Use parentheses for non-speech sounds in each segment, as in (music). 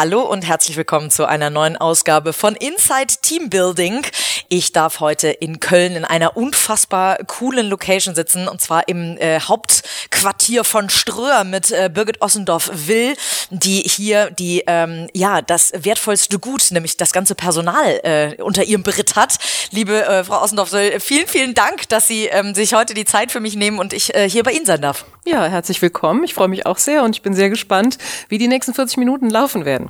Hallo und herzlich willkommen zu einer neuen Ausgabe von Inside Team Building. Ich darf heute in Köln in einer unfassbar coolen Location sitzen und zwar im äh, Hauptquartier von Ströer mit äh, Birgit Ossendorf-Will, die hier die ähm, ja das wertvollste Gut, nämlich das ganze Personal äh, unter ihrem Beritt hat. Liebe äh, Frau Ossendorf-Will, vielen vielen Dank, dass Sie ähm, sich heute die Zeit für mich nehmen und ich äh, hier bei Ihnen sein darf. Ja, herzlich willkommen. Ich freue mich auch sehr und ich bin sehr gespannt, wie die nächsten 40 Minuten laufen werden.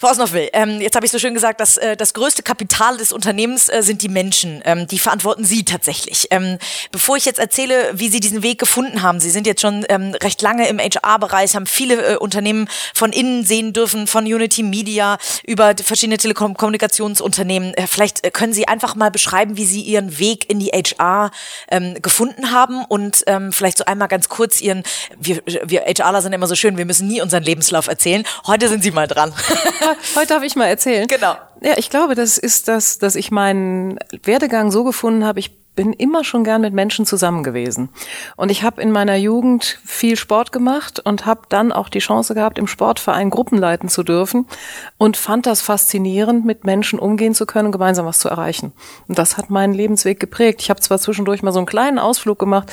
Frau Osnoffel, ähm, jetzt habe ich so schön gesagt, dass äh, das größte Kapital des Unternehmens äh, sind die Menschen. Ähm, die verantworten Sie tatsächlich. Ähm, bevor ich jetzt erzähle, wie Sie diesen Weg gefunden haben, Sie sind jetzt schon ähm, recht lange im HR-Bereich, haben viele äh, Unternehmen von innen sehen dürfen, von Unity Media über verschiedene Telekommunikationsunternehmen. Äh, vielleicht äh, können Sie einfach mal beschreiben, wie Sie Ihren Weg in die HR ähm, gefunden haben und ähm, vielleicht so einmal ganz kurz Ihren, wir, wir HRler sind immer so schön, wir müssen nie unseren Lebenslauf erzählen. Heute sind Sie mal dran. (laughs) Heute darf ich mal erzählen. Genau. Ja, ich glaube, das ist das, dass ich meinen Werdegang so gefunden habe, ich bin immer schon gern mit Menschen zusammen gewesen. Und ich habe in meiner Jugend viel Sport gemacht und habe dann auch die Chance gehabt, im Sportverein Gruppen leiten zu dürfen und fand das faszinierend, mit Menschen umgehen zu können und gemeinsam was zu erreichen. Und das hat meinen Lebensweg geprägt. Ich habe zwar zwischendurch mal so einen kleinen Ausflug gemacht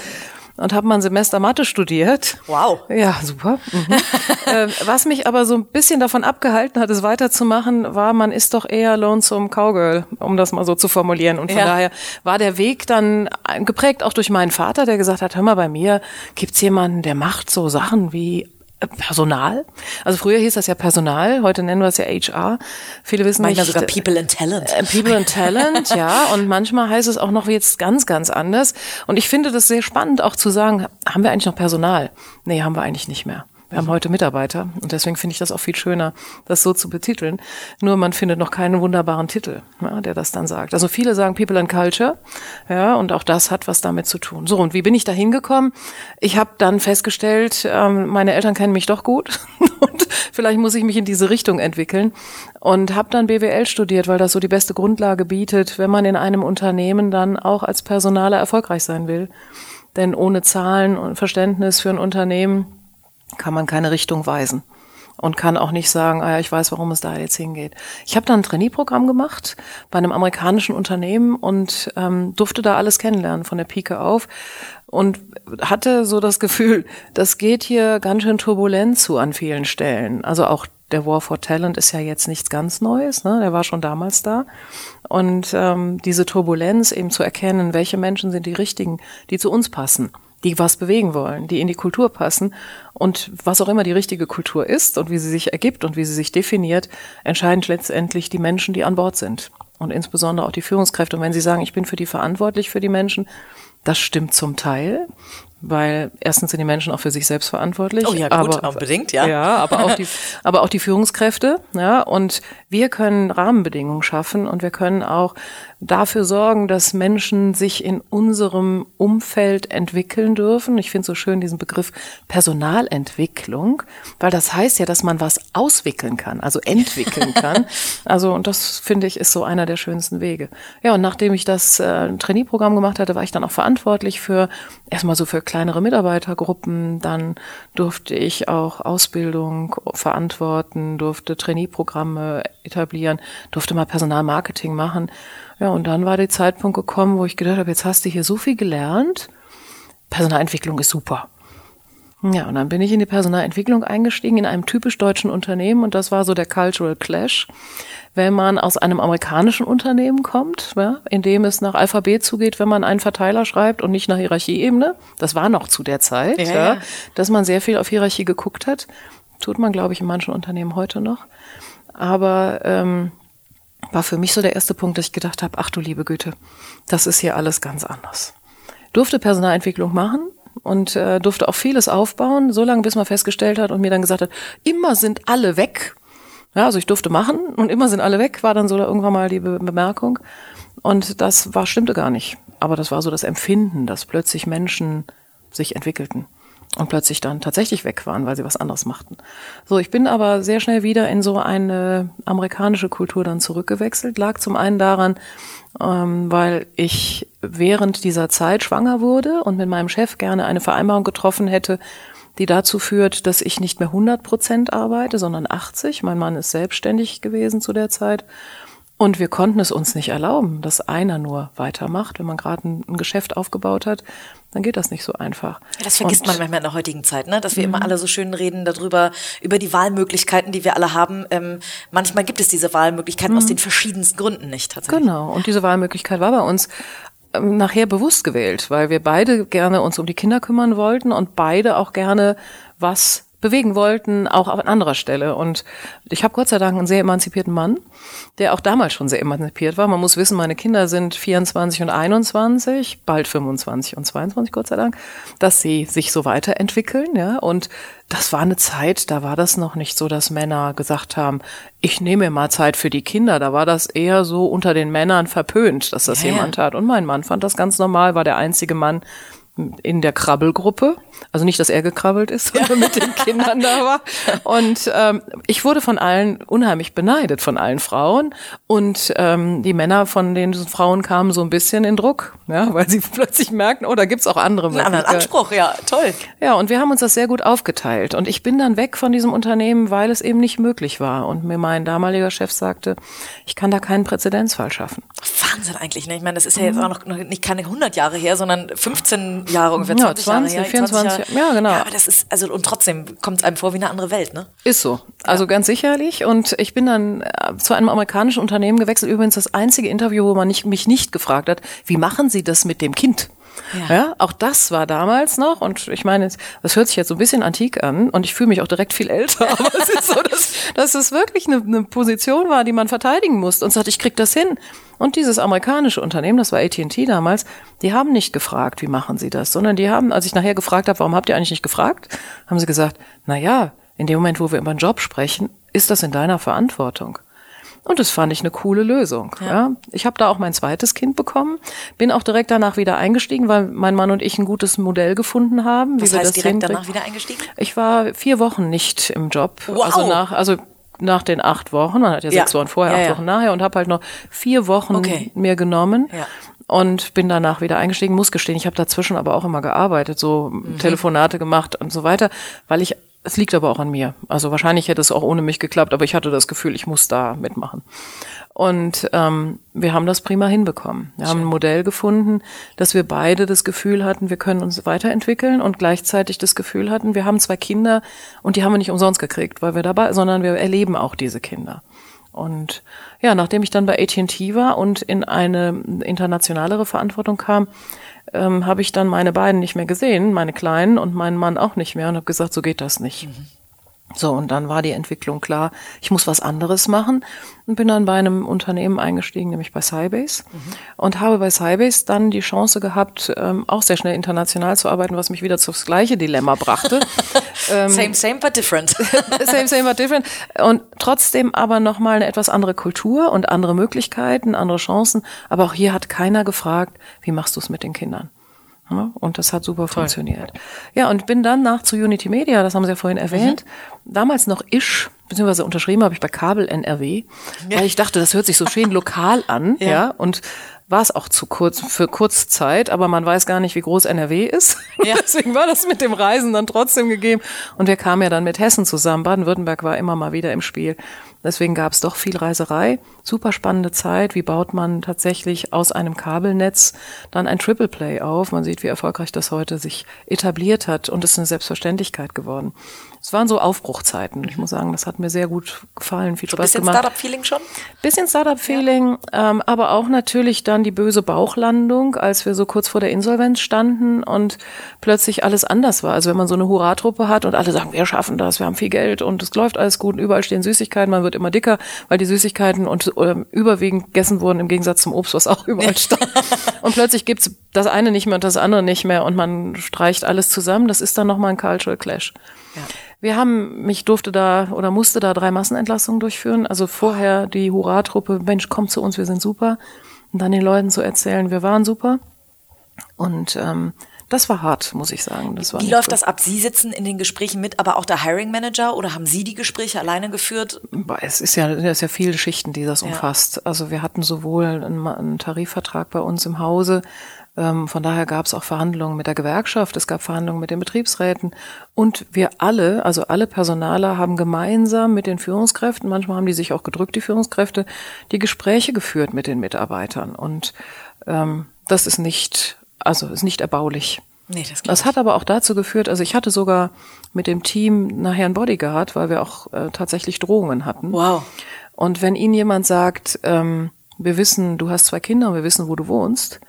und habe mal ein Semester Mathe studiert. Wow. Ja, super. Mhm. (laughs) äh, was mich aber so ein bisschen davon abgehalten hat, es weiterzumachen, war, man ist doch eher lonesome Cowgirl, um das mal so zu formulieren. Und von ja. daher war der Weg dann geprägt auch durch meinen Vater, der gesagt hat, hör mal, bei mir gibt's jemanden, der macht so Sachen wie Personal. Also früher hieß das ja Personal, heute nennen wir es ja HR. Viele wissen manchmal nicht. sogar People and Talent. Äh, People and Talent, ja. Und manchmal heißt es auch noch jetzt ganz, ganz anders. Und ich finde das sehr spannend, auch zu sagen, haben wir eigentlich noch Personal? Nee, haben wir eigentlich nicht mehr. Wir haben heute Mitarbeiter und deswegen finde ich das auch viel schöner, das so zu betiteln. Nur man findet noch keinen wunderbaren Titel, ja, der das dann sagt. Also viele sagen People and Culture, ja, und auch das hat was damit zu tun. So, und wie bin ich da hingekommen? Ich habe dann festgestellt, ähm, meine Eltern kennen mich doch gut (laughs) und vielleicht muss ich mich in diese Richtung entwickeln und habe dann BWL studiert, weil das so die beste Grundlage bietet, wenn man in einem Unternehmen dann auch als Personaler erfolgreich sein will. Denn ohne Zahlen und Verständnis für ein Unternehmen kann man keine Richtung weisen und kann auch nicht sagen, ah ja, ich weiß, warum es da jetzt hingeht. Ich habe dann ein Trainee-Programm gemacht bei einem amerikanischen Unternehmen und ähm, durfte da alles kennenlernen von der Pike auf und hatte so das Gefühl, das geht hier ganz schön turbulent zu an vielen Stellen. Also auch der War for Talent ist ja jetzt nichts ganz Neues, ne? der war schon damals da. Und ähm, diese Turbulenz eben zu erkennen, welche Menschen sind die richtigen, die zu uns passen die was bewegen wollen, die in die Kultur passen. Und was auch immer die richtige Kultur ist und wie sie sich ergibt und wie sie sich definiert, entscheiden letztendlich die Menschen, die an Bord sind. Und insbesondere auch die Führungskräfte. Und wenn sie sagen, ich bin für die verantwortlich für die Menschen, das stimmt zum Teil weil erstens sind die Menschen auch für sich selbst verantwortlich. Oh ja, gut, aber, unbedingt, ja. Ja, aber auch die, (laughs) aber auch die Führungskräfte, ja. Und wir können Rahmenbedingungen schaffen und wir können auch dafür sorgen, dass Menschen sich in unserem Umfeld entwickeln dürfen. Ich finde so schön diesen Begriff Personalentwicklung, weil das heißt ja, dass man was auswickeln kann, also entwickeln (laughs) kann. Also, und das finde ich ist so einer der schönsten Wege. Ja, und nachdem ich das äh, Trainee-Programm gemacht hatte, war ich dann auch verantwortlich für erstmal so für kleinere Mitarbeitergruppen. Dann durfte ich auch Ausbildung verantworten, durfte Trainee-Programme etablieren, durfte mal Personalmarketing machen. Ja, und dann war der Zeitpunkt gekommen, wo ich gedacht habe, jetzt hast du hier so viel gelernt. Personalentwicklung ist super. Ja, und dann bin ich in die Personalentwicklung eingestiegen in einem typisch deutschen Unternehmen und das war so der Cultural Clash. Wenn man aus einem amerikanischen Unternehmen kommt, ja, in dem es nach Alphabet zugeht, wenn man einen Verteiler schreibt und nicht nach Hierarchieebene, das war noch zu der Zeit, ja, ja, dass man sehr viel auf Hierarchie geguckt hat. Tut man, glaube ich, in manchen Unternehmen heute noch. Aber ähm, war für mich so der erste Punkt, dass ich gedacht habe, ach du liebe Güte, das ist hier alles ganz anders. Durfte Personalentwicklung machen, und äh, durfte auch vieles aufbauen, so lange bis man festgestellt hat und mir dann gesagt hat, immer sind alle weg. Ja, also ich durfte machen und immer sind alle weg, war dann so irgendwann mal die Be Bemerkung. Und das war, stimmte gar nicht. Aber das war so das Empfinden, dass plötzlich Menschen sich entwickelten und plötzlich dann tatsächlich weg waren, weil sie was anderes machten. So, ich bin aber sehr schnell wieder in so eine amerikanische Kultur dann zurückgewechselt. Lag zum einen daran, ähm, weil ich während dieser Zeit schwanger wurde und mit meinem Chef gerne eine Vereinbarung getroffen hätte, die dazu führt, dass ich nicht mehr 100 Prozent arbeite, sondern 80. Mein Mann ist selbstständig gewesen zu der Zeit. Und wir konnten es uns nicht erlauben, dass einer nur weitermacht. Wenn man gerade ein, ein, Geschäft aufgebaut hat, dann geht das nicht so einfach. Das vergisst und, man manchmal in der heutigen Zeit, ne? dass wir immer mhm. alle so schön reden darüber, über die Wahlmöglichkeiten, die wir alle haben. Ähm, manchmal gibt es diese Wahlmöglichkeiten aus mhm. den verschiedensten Gründen nicht. Tatsächlich. Genau, und diese Wahlmöglichkeit war bei uns ähm, nachher bewusst gewählt, weil wir beide gerne uns um die Kinder kümmern wollten und beide auch gerne was bewegen wollten, auch an anderer Stelle. Und ich habe Gott sei Dank einen sehr emanzipierten Mann, der auch damals schon sehr emanzipiert war. Man muss wissen, meine Kinder sind 24 und 21, bald 25 und 22, Gott sei Dank, dass sie sich so weiterentwickeln. Ja, und das war eine Zeit, da war das noch nicht so, dass Männer gesagt haben, ich nehme mir mal Zeit für die Kinder. Da war das eher so unter den Männern verpönt, dass das ja, jemand tat. Und mein Mann fand das ganz normal, war der einzige Mann, in der Krabbelgruppe. Also nicht, dass er gekrabbelt ist, (laughs) sondern mit den Kindern da war. Und ähm, ich wurde von allen unheimlich beneidet, von allen Frauen. Und ähm, die Männer von den Frauen kamen so ein bisschen in Druck, ja, weil sie (laughs) plötzlich merkten, oh, da gibt's auch andere Einen anderen Anspruch, ja, toll. Ja, und wir haben uns das sehr gut aufgeteilt. Und ich bin dann weg von diesem Unternehmen, weil es eben nicht möglich war. Und mir mein damaliger Chef sagte, ich kann da keinen Präzedenzfall schaffen. Wahnsinn eigentlich, ne? Ich meine, das ist ja jetzt auch noch nicht keine 100 Jahre her, sondern 15 Jahre, ungefähr 20, ja, 20 Jahre her. 24, Jahre. ja, genau. Ja, aber das ist, also, und trotzdem kommt es einem vor wie eine andere Welt, ne? Ist so. Also ja. ganz sicherlich. Und ich bin dann äh, zu einem amerikanischen Unternehmen gewechselt. Übrigens das einzige Interview, wo man nicht, mich nicht gefragt hat, wie machen Sie das mit dem Kind? Ja. ja. auch das war damals noch und ich meine, das hört sich jetzt so ein bisschen antik an und ich fühle mich auch direkt viel älter, (laughs) aber es ist so, dass, dass es wirklich eine, eine Position war, die man verteidigen musste und sagt, ich krieg das hin. Und dieses amerikanische Unternehmen, das war AT&T damals, die haben nicht gefragt, wie machen sie das, sondern die haben, als ich nachher gefragt habe, warum habt ihr eigentlich nicht gefragt, haben sie gesagt, na ja, in dem Moment, wo wir über einen Job sprechen, ist das in deiner Verantwortung. Und das fand ich eine coole Lösung. Ja. ja. Ich habe da auch mein zweites Kind bekommen, bin auch direkt danach wieder eingestiegen, weil mein Mann und ich ein gutes Modell gefunden haben. Was wie heißt das direkt danach wieder eingestiegen? Ich war vier Wochen nicht im Job. Wow. Also nach, also nach den acht Wochen, man hat ja, ja. sechs Wochen vorher, ja, acht Wochen nachher und habe halt noch vier Wochen okay. mir genommen. Ja. Und bin danach wieder eingestiegen, muss gestehen, ich habe dazwischen aber auch immer gearbeitet, so mhm. Telefonate gemacht und so weiter, weil ich es liegt aber auch an mir. Also wahrscheinlich hätte es auch ohne mich geklappt, aber ich hatte das Gefühl, ich muss da mitmachen. Und ähm, wir haben das prima hinbekommen. Wir Schön. haben ein Modell gefunden, dass wir beide das Gefühl hatten, wir können uns weiterentwickeln und gleichzeitig das Gefühl hatten, wir haben zwei Kinder und die haben wir nicht umsonst gekriegt, weil wir dabei, sondern wir erleben auch diese Kinder. Und ja, nachdem ich dann bei AT&T war und in eine internationalere Verantwortung kam, ähm, habe ich dann meine beiden nicht mehr gesehen, meine Kleinen und meinen Mann auch nicht mehr und habe gesagt, so geht das nicht. Mhm. So, und dann war die Entwicklung klar, ich muss was anderes machen und bin dann bei einem Unternehmen eingestiegen, nämlich bei Sybase mhm. und habe bei Sybase dann die Chance gehabt, ähm, auch sehr schnell international zu arbeiten, was mich wieder aufs gleiche Dilemma brachte. (laughs) ähm, same, same, but different. (laughs) same, same, but different. Und trotzdem aber nochmal eine etwas andere Kultur und andere Möglichkeiten, andere Chancen. Aber auch hier hat keiner gefragt, wie machst du es mit den Kindern? Und das hat super Toll. funktioniert. Ja, und bin dann nach zu Unity Media, das haben Sie ja vorhin erwähnt, mhm. damals noch Isch, beziehungsweise unterschrieben habe ich bei Kabel NRW, ja. weil ich dachte, das hört sich so schön lokal an, ja, ja und war es auch zu kurz für Kurzzeit, aber man weiß gar nicht, wie groß NRW ist. Ja. (laughs) Deswegen war das mit dem Reisen dann trotzdem gegeben. Und wir kamen ja dann mit Hessen zusammen. Baden-Württemberg war immer mal wieder im Spiel. Deswegen gab es doch viel Reiserei. Super spannende Zeit. Wie baut man tatsächlich aus einem Kabelnetz dann ein Triple Play auf? Man sieht, wie erfolgreich das heute sich etabliert hat und ist eine Selbstverständlichkeit geworden. Es waren so Aufbruchzeiten. Ich muss sagen, das hat mir sehr gut gefallen, viel so Spaß gemacht. Bisschen Startup-Feeling schon? Bisschen Startup-Feeling, ja. ähm, aber auch natürlich dann die böse Bauchlandung, als wir so kurz vor der Insolvenz standen und plötzlich alles anders war. Also wenn man so eine Hurra-Truppe hat und alle sagen, wir schaffen das, wir haben viel Geld und es läuft alles gut und überall stehen Süßigkeiten, man wird immer dicker, weil die Süßigkeiten und äh, überwiegend gegessen wurden im Gegensatz zum Obst, was auch überall (laughs) stand. und plötzlich gibt's das eine nicht mehr und das andere nicht mehr und man streicht alles zusammen. Das ist dann nochmal ein Cultural Clash. Ja. Wir haben, mich durfte da oder musste da drei Massenentlassungen durchführen. Also vorher die Hurra-Truppe, Mensch, komm zu uns, wir sind super. Und dann den Leuten zu erzählen, wir waren super. Und ähm, Das war hart, muss ich sagen. Das war Wie läuft gut. das ab? Sie sitzen in den Gesprächen mit, aber auch der Hiring Manager oder haben Sie die Gespräche alleine geführt? Es ist ja, es ist ja viele Schichten, die das Ja. umfasst. Also wir hatten sowohl einen, einen Tarifvertrag bei uns im Hause, von daher gab es auch Verhandlungen mit der Gewerkschaft, es gab Verhandlungen mit den Betriebsräten und wir alle, also alle Personaler haben gemeinsam mit den Führungskräften, manchmal haben die sich auch gedrückt, die Führungskräfte, die Gespräche geführt mit den Mitarbeitern und ähm, das ist nicht, also ist nicht erbaulich. Nee, das Das hat aber auch dazu geführt, also ich hatte sogar mit dem Team nachher einen Bodyguard, weil wir auch äh, tatsächlich Drohungen hatten. Wow. Und wenn Ihnen jemand sagt, ähm, wir wissen, du hast zwei Kinder und wir wissen, wo du wohnst,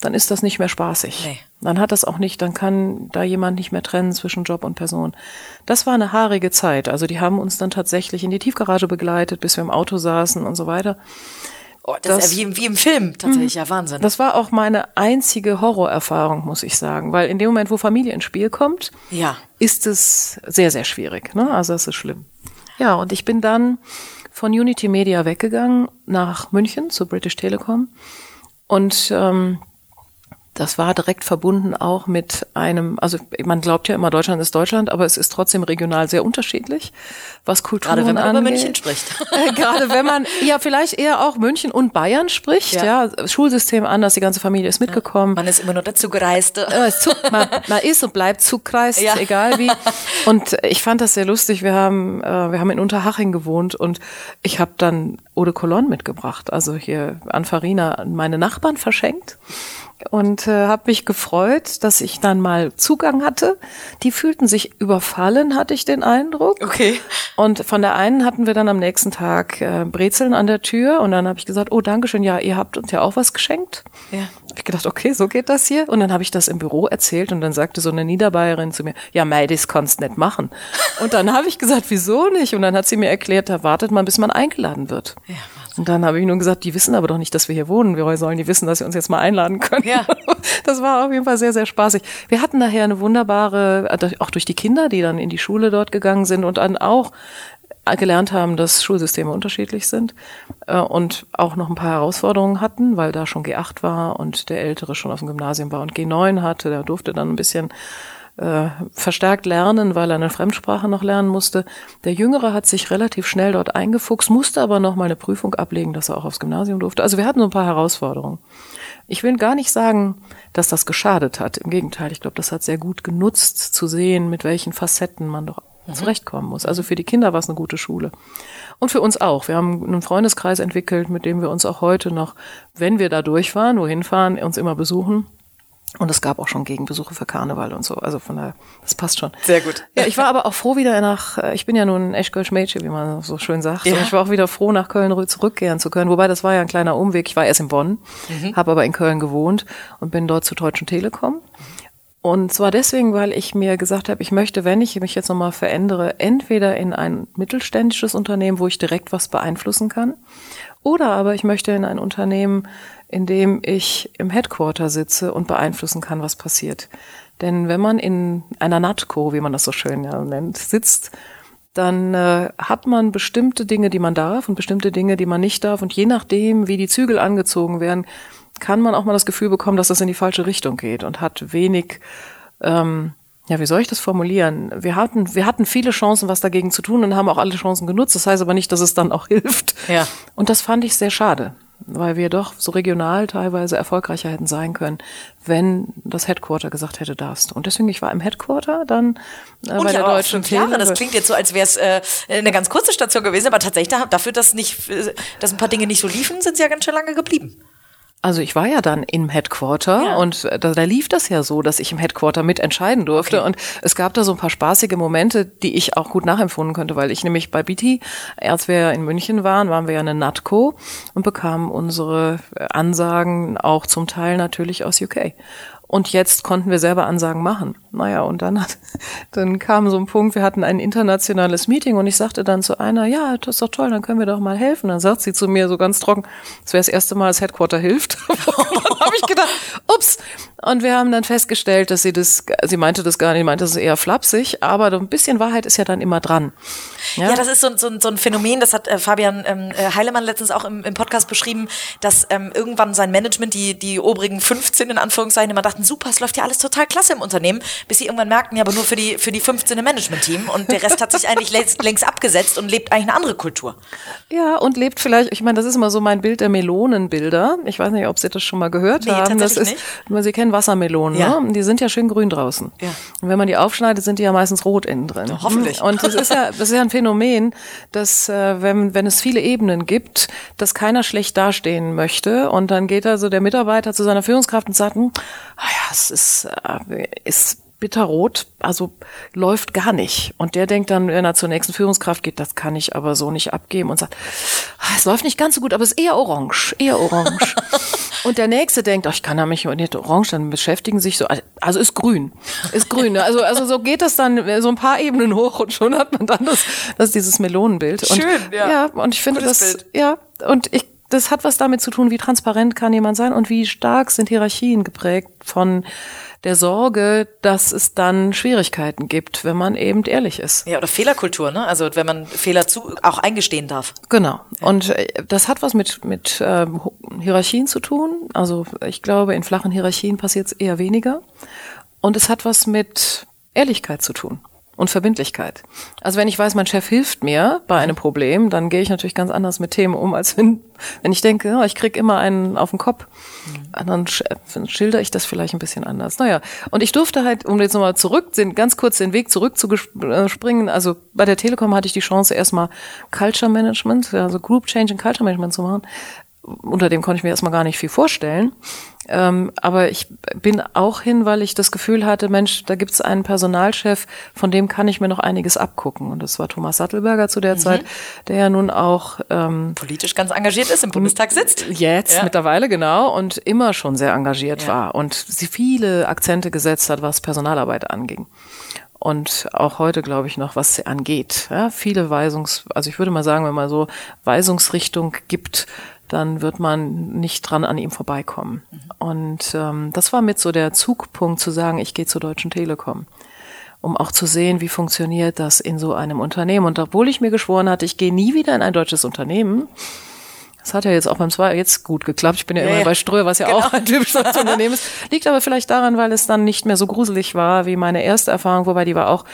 dann ist das nicht mehr spaßig. Nee. Dann hat das auch nicht, dann kann da jemand nicht mehr trennen zwischen Job und Person. Das war eine haarige Zeit. Also die haben uns dann tatsächlich in die Tiefgarage begleitet, bis wir im Auto saßen und so weiter. Oh, das, Das- ist ja wie, im- wie im Film tatsächlich, ja Wahnsinn. Das war auch meine einzige Horrorerfahrung, muss ich sagen, weil in dem Moment, wo Familie ins Spiel kommt, Ja. ist es sehr, sehr schwierig. Ne? Also es ist schlimm. Ja, und ich bin dann von Unity Media weggegangen nach München zu British Telecom und ähm, das war direkt verbunden auch mit einem, also man glaubt ja immer, Deutschland ist Deutschland, aber es ist trotzdem regional sehr unterschiedlich, was Kulturen Gerade wenn man angeht. über München spricht. (laughs) Äh, Gerade wenn man, ja, vielleicht eher auch München und Bayern spricht, Ja. ja. Schulsystem anders, die ganze Familie ist mitgekommen. Man ist immer nur dazu gereist. Äh, Zug, man, man ist und bleibt Zugkreis, Ja. egal wie. (laughs) Und ich fand das sehr lustig. Wir haben, äh, wir haben in Unterhaching gewohnt und ich habe dann Eau de Cologne mitgebracht, also hier an Farina an meine Nachbarn verschenkt und äh, habe mich gefreut, dass ich dann mal Zugang hatte. Die fühlten sich überfallen, hatte ich den Eindruck. Okay. Und von der einen hatten wir dann am nächsten Tag äh, Brezeln an der Tür und dann habe ich gesagt, oh, danke schön, ja, ihr habt uns ja auch was geschenkt. Ja. Hab ich gedacht, okay, so geht das hier. Und dann habe ich das im Büro erzählt und dann sagte so eine Niederbayerin zu mir, ja, Mei, das kannst nicht machen. Und dann habe ich gesagt, wieso nicht? Und dann hat sie mir erklärt, da wartet man, bis man eingeladen wird. Ja, und dann habe ich nur gesagt, die wissen aber doch nicht, dass wir hier wohnen. Wir sollen die wissen, dass sie uns jetzt mal einladen können. Ja. (laughs) Das war auf jeden Fall sehr, sehr spaßig. Wir hatten nachher eine wunderbare, äh, auch durch die Kinder, die dann in die Schule dort gegangen sind und dann auch gelernt haben, dass Schulsysteme unterschiedlich sind äh, und auch noch ein paar Herausforderungen hatten, weil da schon G8 war und der Ältere schon auf dem Gymnasium war und G9 hatte. Der durfte dann ein bisschen äh, verstärkt lernen, weil er eine Fremdsprache noch lernen musste. Der Jüngere hat sich relativ schnell dort eingefuchst, musste aber noch mal eine Prüfung ablegen, dass er auch aufs Gymnasium durfte. Also wir hatten so ein paar Herausforderungen. Ich will gar nicht sagen, dass das geschadet hat. Im Gegenteil, ich glaube, das hat sehr gut genutzt, zu sehen, mit welchen Facetten man doch zurechtkommen muss. Also für die Kinder war es eine gute Schule. Und für uns auch. Wir haben einen Freundeskreis entwickelt, mit dem wir uns auch heute noch, wenn wir da durchfahren, wohin fahren, uns immer besuchen. Und es gab auch schon Gegenbesuche für Karneval und so. Also von daher, das passt schon. Sehr gut. Ja, ich war aber auch froh, wieder nach, äh, ich bin ja nun ein Eschkölsch Mädchen, wie man so schön sagt. Ja. Und ich war auch wieder froh, nach Köln rü- zurückkehren zu können. Wobei, das war ja ein kleiner Umweg. Ich war erst in Bonn, habe aber in Köln gewohnt und bin dort zur Deutschen Telekom. Und zwar deswegen, weil ich mir gesagt habe, ich möchte, wenn ich mich jetzt nochmal verändere, entweder in ein mittelständisches Unternehmen, wo ich direkt was beeinflussen kann, oder aber ich möchte in ein Unternehmen, in dem ich im Headquarter sitze und beeinflussen kann, was passiert. Denn wenn man in einer NATCO, wie man das so schön ja nennt, sitzt, dann äh, hat man bestimmte Dinge, die man darf und bestimmte Dinge, die man nicht darf. Und je nachdem, wie die Zügel angezogen werden, kann man auch mal das Gefühl bekommen, dass das in die falsche Richtung geht und hat wenig, ähm, ja, wie soll ich das formulieren? Wir hatten, wir hatten viele Chancen, was dagegen zu tun und haben auch alle Chancen genutzt. Das heißt aber nicht, dass es dann auch (laughs) hilft. Ja. Und das fand ich sehr schade, weil wir doch so regional teilweise erfolgreicher hätten sein können, wenn das Headquarter gesagt hätte, darfst. Und deswegen, ich war im Headquarter dann äh, Und bei ja der Deutschen fünf Jahre. Das klingt jetzt so, als wäre es äh, eine ganz kurze Station gewesen, aber tatsächlich da- dafür, dass nicht, äh, dass ein paar Dinge nicht so liefen, sind sie ja ganz schön lange geblieben. Also ich war ja dann im Headquarter Ja. und äh, da, da lief das ja so, dass ich im Headquarter mitentscheiden durfte. Und es gab da so ein paar spaßige Momente, die ich auch gut nachempfunden könnte, weil ich nämlich bei BT, als wir in München waren, waren wir ja eine NATCO und bekamen unsere äh, Ansagen auch zum Teil natürlich aus UK. Und jetzt konnten wir selber Ansagen machen. Naja, und dann hat, (laughs) dann kam so ein Punkt, wir hatten ein internationales Meeting und ich sagte dann zu einer, ja, das ist doch toll, dann können wir doch mal helfen. Dann sagt sie zu mir so ganz trocken, das wäre das erste Mal, dass Headquarter hilft. (laughs) habe ich gedacht, ups. Und wir haben dann festgestellt, dass sie das, sie meinte das gar nicht, meinte das ist eher flapsig, aber ein bisschen Wahrheit ist ja dann immer dran. Ja, ja das ist so, so, so, ein Phänomen, das hat äh, Fabian ähm, äh, Heilemann letztens auch im, im Podcast beschrieben, dass ähm, irgendwann sein Management, die, die obrigen 15 in Anführungszeichen, immer dachten, super, es läuft ja alles total klasse im Unternehmen, bis sie irgendwann merkten, ja, aber nur für die, für die 15 im Management-Team und der Rest hat sich eigentlich längst, längst abgesetzt und lebt eigentlich eine andere Kultur. Ja, und lebt vielleicht, ich meine, das ist immer so mein Bild der Melonenbilder. Ich weiß nicht, ob Sie das schon mal gehört nee, haben. Das ist, nicht. Sie kennen Wassermelonen, ja. ne? Die sind ja schön grün draußen. Ja. Und wenn man die aufschneidet, sind die ja meistens rot innen drin. Ja, hoffentlich. Und das ist ja, das ist ja ein Phänomen, dass äh, wenn, wenn es viele Ebenen gibt, dass keiner schlecht dastehen möchte. Und dann geht also der Mitarbeiter zu seiner Führungskraft und sagt, hm, ah ja, es ist, äh, ist bitterrot, also läuft gar nicht. Und der denkt dann, wenn er zur nächsten Führungskraft geht, das kann ich aber so nicht abgeben und sagt, ah, es läuft nicht ganz so gut, aber es ist eher orange, eher orange. (laughs) und der nächste denkt, ach, ich kann da mich nicht orange, dann beschäftigen sich so, also ist grün, ist grün. Ne? Also, also so geht das dann so ein paar Ebenen hoch und schon hat man dann das, das dieses Melonenbild. Und, Schön, ja. Ja, und ich finde Gutes das, Bild. ja, und ich, das hat was damit zu tun, wie transparent kann jemand sein und wie stark sind Hierarchien geprägt von der Sorge, dass es dann Schwierigkeiten gibt, wenn man eben ehrlich ist. Ja, oder Fehlerkultur, ne? Also wenn man Fehler zu, auch eingestehen darf. Genau. Und äh, das hat was mit, mit äh, Hierarchien zu tun. Also ich glaube, in flachen Hierarchien passiert es eher weniger. Und es hat was mit Ehrlichkeit zu tun und Verbindlichkeit. Also wenn ich weiß, mein Chef hilft mir bei einem Problem, dann gehe ich natürlich ganz anders mit Themen um, als wenn, wenn ich denke, oh, ich krieg immer einen auf den Kopf. Mhm. Dann schilder ich das vielleicht ein bisschen anders. Naja, und ich durfte halt, um jetzt nochmal zurück, ganz kurz den Weg zurück zu springen, also bei der Telekom hatte ich die Chance, erstmal Culture Management, also Group Change and Culture Management zu machen unter dem konnte ich mir erstmal gar nicht viel vorstellen. Ähm, aber ich bin auch hin, weil ich das Gefühl hatte, Mensch, da gibt es einen Personalchef, von dem kann ich mir noch einiges abgucken. Und das war Thomas Sattelberger zu der mhm. Zeit, der ja nun auch ähm, politisch ganz engagiert ist, im Bundestag sitzt. Jetzt ja. mittlerweile, genau, und immer schon sehr engagiert ja. war und sie viele Akzente gesetzt hat, was Personalarbeit anging und auch heute glaube ich noch, was sie angeht. Ja, viele Weisungs, also ich würde mal sagen, wenn man so Weisungsrichtung gibt, dann wird man nicht dran an ihm vorbeikommen. Und ähm, das war mit so der Zugpunkt zu sagen, ich gehe zur Deutschen Telekom, um auch zu sehen, wie funktioniert das in so einem Unternehmen. Und obwohl ich mir geschworen hatte, ich gehe nie wieder in ein deutsches Unternehmen, das hat ja jetzt auch beim zwei jetzt gut geklappt. Ich bin ja, ja immer ja. bei Ströer, was ja genau. auch ein typisches Unternehmen ist. Liegt aber vielleicht daran, weil es dann nicht mehr so gruselig war wie meine erste Erfahrung, wobei die war auch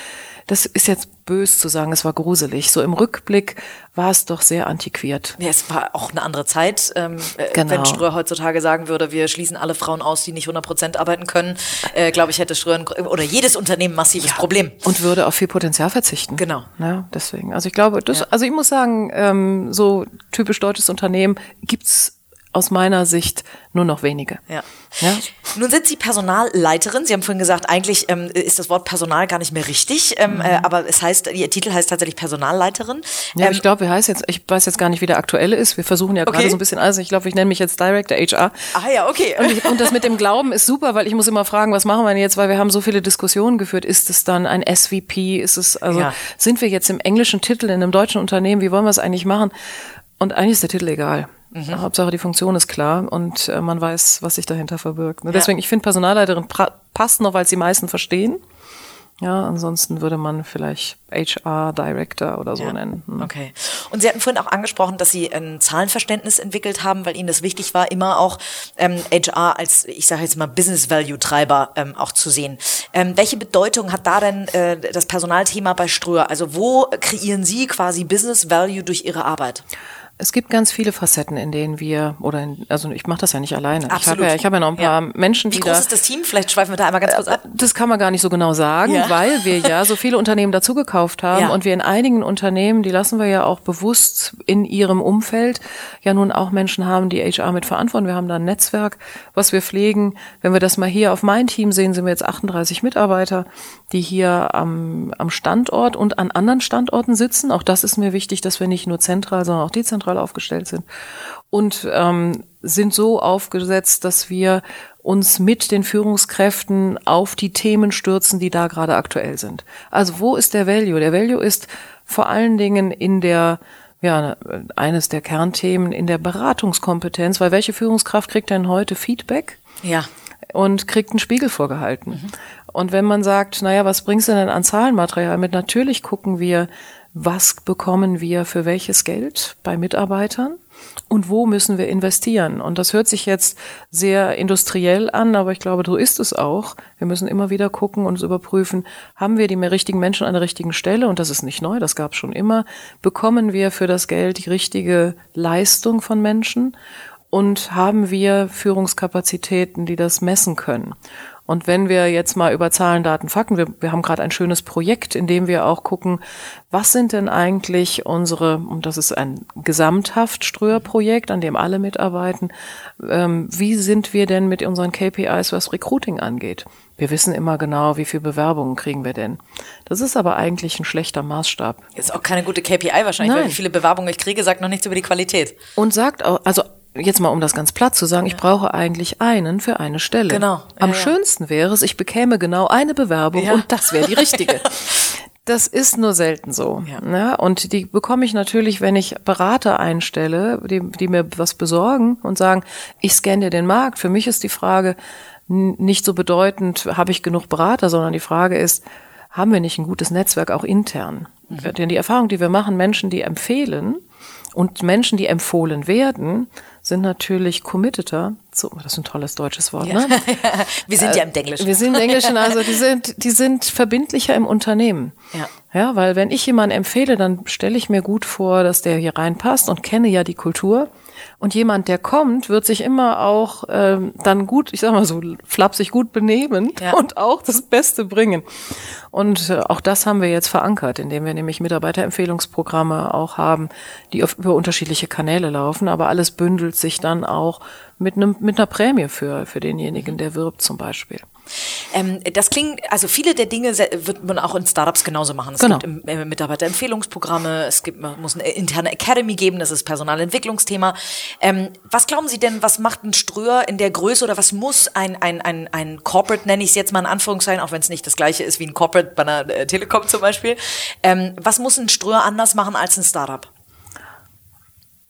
das ist jetzt bös zu sagen, es war gruselig. So im Rückblick war es doch sehr antiquiert. Ja, es war auch eine andere Zeit. Ähm, äh, genau. Wenn Ströer heutzutage sagen würde, wir schließen alle Frauen aus, die nicht 100 Prozent arbeiten können, äh, glaube ich, hätte Ströer oder jedes Unternehmen massives ja. Problem. Und würde auf viel Potenzial verzichten. Genau. Ja, deswegen. Also ich glaube, das, ja. also ich muss sagen, ähm, so typisch deutsches Unternehmen gibt's aus meiner Sicht nur noch wenige. Ja. ja. Nun sind Sie Personalleiterin. Sie haben vorhin gesagt, eigentlich ähm, ist das Wort Personal gar nicht mehr richtig, ähm, mhm. äh, aber es heißt, Ihr Titel heißt tatsächlich Personalleiterin. Ja, ähm, ich glaube, wir heißt jetzt, ich weiß jetzt gar nicht, wie der aktuelle ist. Wir versuchen ja okay. gerade so ein bisschen alles. Ich glaube, ich nenne mich jetzt Director HR. Ah ja, okay. Und, ich, und, das mit dem Glauben ist super, weil ich muss immer fragen, was machen wir denn jetzt, weil wir haben so viele Diskussionen geführt. Ist es dann ein SVP? Ist es also ja. sind wir jetzt im englischen Titel in einem deutschen Unternehmen? Wie wollen wir es eigentlich machen? Und eigentlich ist der Titel egal. Mhm. Hauptsache die Funktion ist klar und äh, man weiß, was sich dahinter verbirgt. Ne? Deswegen, ich finde Personalleiterin passt noch, weil es die meisten verstehen. Ja, ansonsten würde man vielleicht HR Director oder so ja. nennen. Hm. Okay. Und Sie hatten vorhin auch angesprochen, dass Sie ein Zahlenverständnis entwickelt haben, weil Ihnen das wichtig war, immer auch ähm, HR als, ich sage jetzt mal, Business Value Treiber ähm, auch zu sehen. Ähm, welche Bedeutung hat da denn äh, das Personalthema bei Ströer? Also wo kreieren Sie quasi Business Value durch Ihre Arbeit? Es gibt ganz viele Facetten, in denen wir, oder in, also ich mache das ja nicht alleine. Absolut. Ich habe ja, ich hab ja noch ein paar ja. Menschen, die Wie groß da, ist das Team? Vielleicht schweifen wir da einmal ganz kurz ab. Das kann man gar nicht so genau sagen, ja. weil wir ja so viele Unternehmen dazugekauft haben ja. und wir in einigen Unternehmen, die lassen wir ja auch bewusst in ihrem Umfeld, ja nun auch Menschen haben, die HR mit verantworten. Wir haben da ein Netzwerk, was wir pflegen. Wenn wir das mal hier auf mein Team sehen, sind wir jetzt 38 Mitarbeiter, die hier am, am Standort und an anderen Standorten sitzen. Auch das ist mir wichtig, dass wir nicht nur zentral, sondern auch dezentral aufgestellt sind. Und ähm, sind so aufgesetzt, dass wir uns mit den Führungskräften auf die Themen stürzen, die da gerade aktuell sind. Also wo ist der Value? Der Value ist vor allen Dingen in der ja, eines der Kernthemen in der Beratungskompetenz, weil welche Führungskraft kriegt denn heute Feedback? Ja. Und kriegt einen Spiegel vorgehalten. Mhm. Und wenn man sagt, naja, was bringst du denn an Zahlenmaterial mit? Natürlich gucken wir, was bekommen wir für welches Geld bei Mitarbeitern und wo müssen wir investieren. Und das hört sich jetzt sehr industriell an, aber ich glaube, so ist es auch. Wir müssen immer wieder gucken und überprüfen, haben wir die richtigen Menschen an der richtigen Stelle, und das ist nicht neu, das gab es schon immer, bekommen wir für das Geld die richtige Leistung von Menschen und haben wir Führungskapazitäten, die das messen können. Und wenn wir jetzt mal über Zahlen, Daten, Fakten, wir, wir haben gerade ein schönes Projekt, in dem wir auch gucken, was sind denn eigentlich unsere, und das ist ein gesamthaft Ströer-Projekt, an dem alle mitarbeiten, ähm, wie sind wir denn mit unseren KPIs, was Recruiting angeht? Wir wissen immer genau, wie viele Bewerbungen kriegen wir denn. Das ist aber eigentlich ein schlechter Maßstab. Ist auch keine gute KPI wahrscheinlich, Nein. weil wie viele Bewerbungen ich kriege, sagt noch nichts über die Qualität. Und sagt auch, also jetzt mal um das ganz platt zu sagen, ich brauche eigentlich einen für eine Stelle. Genau. Am ja, schönsten wäre es, ich bekäme genau eine Bewerbung ja. und das wäre die richtige. (laughs) Das ist nur selten so. Ja. Ne? Und die bekomme ich natürlich, wenn ich Berater einstelle, die, die mir was besorgen und sagen, ich scanne dir den Markt. Für mich ist die Frage nicht so bedeutend, habe ich genug Berater, sondern die Frage ist, haben wir nicht ein gutes Netzwerk auch intern? Mhm. Denn die Erfahrung, die wir machen, Menschen, die empfehlen und Menschen, die empfohlen werden, sind natürlich committeter. So, das ist ein tolles deutsches Wort, ja. ne? (laughs) wir sind ja im Englischen. Wir sind im Englischen, also die sind, die sind verbindlicher im Unternehmen. Ja. Ja, weil wenn ich jemanden empfehle, dann stelle ich mir gut vor, dass der hier reinpasst und kenne ja die Kultur. Und jemand, der kommt, wird sich immer auch ähm, dann gut, ich sag mal so, flapsig gut benehmen ja. und auch das Beste bringen. Und äh, auch das haben wir jetzt verankert, indem wir nämlich Mitarbeiterempfehlungsprogramme auch haben, die auf, über unterschiedliche Kanäle laufen, aber alles bündelt sich dann auch mit, einem, mit einer Prämie für, für denjenigen, der wirbt zum Beispiel. Ähm, das klingt, also viele der Dinge wird man auch in Startups genauso machen. Es genau. gibt äh, Mitarbeiterempfehlungsprogramme, es gibt, man muss eine interne Academy geben, das ist Personalentwicklungsthema. Ähm, was glauben Sie denn, was macht ein Ströer in der Größe oder was muss ein, ein, ein, ein Corporate, nenne ich es jetzt mal in Anführungszeichen, auch wenn es nicht das gleiche ist wie ein Corporate bei einer äh, Telekom zum Beispiel, ähm, was muss ein Ströer anders machen als ein Startup?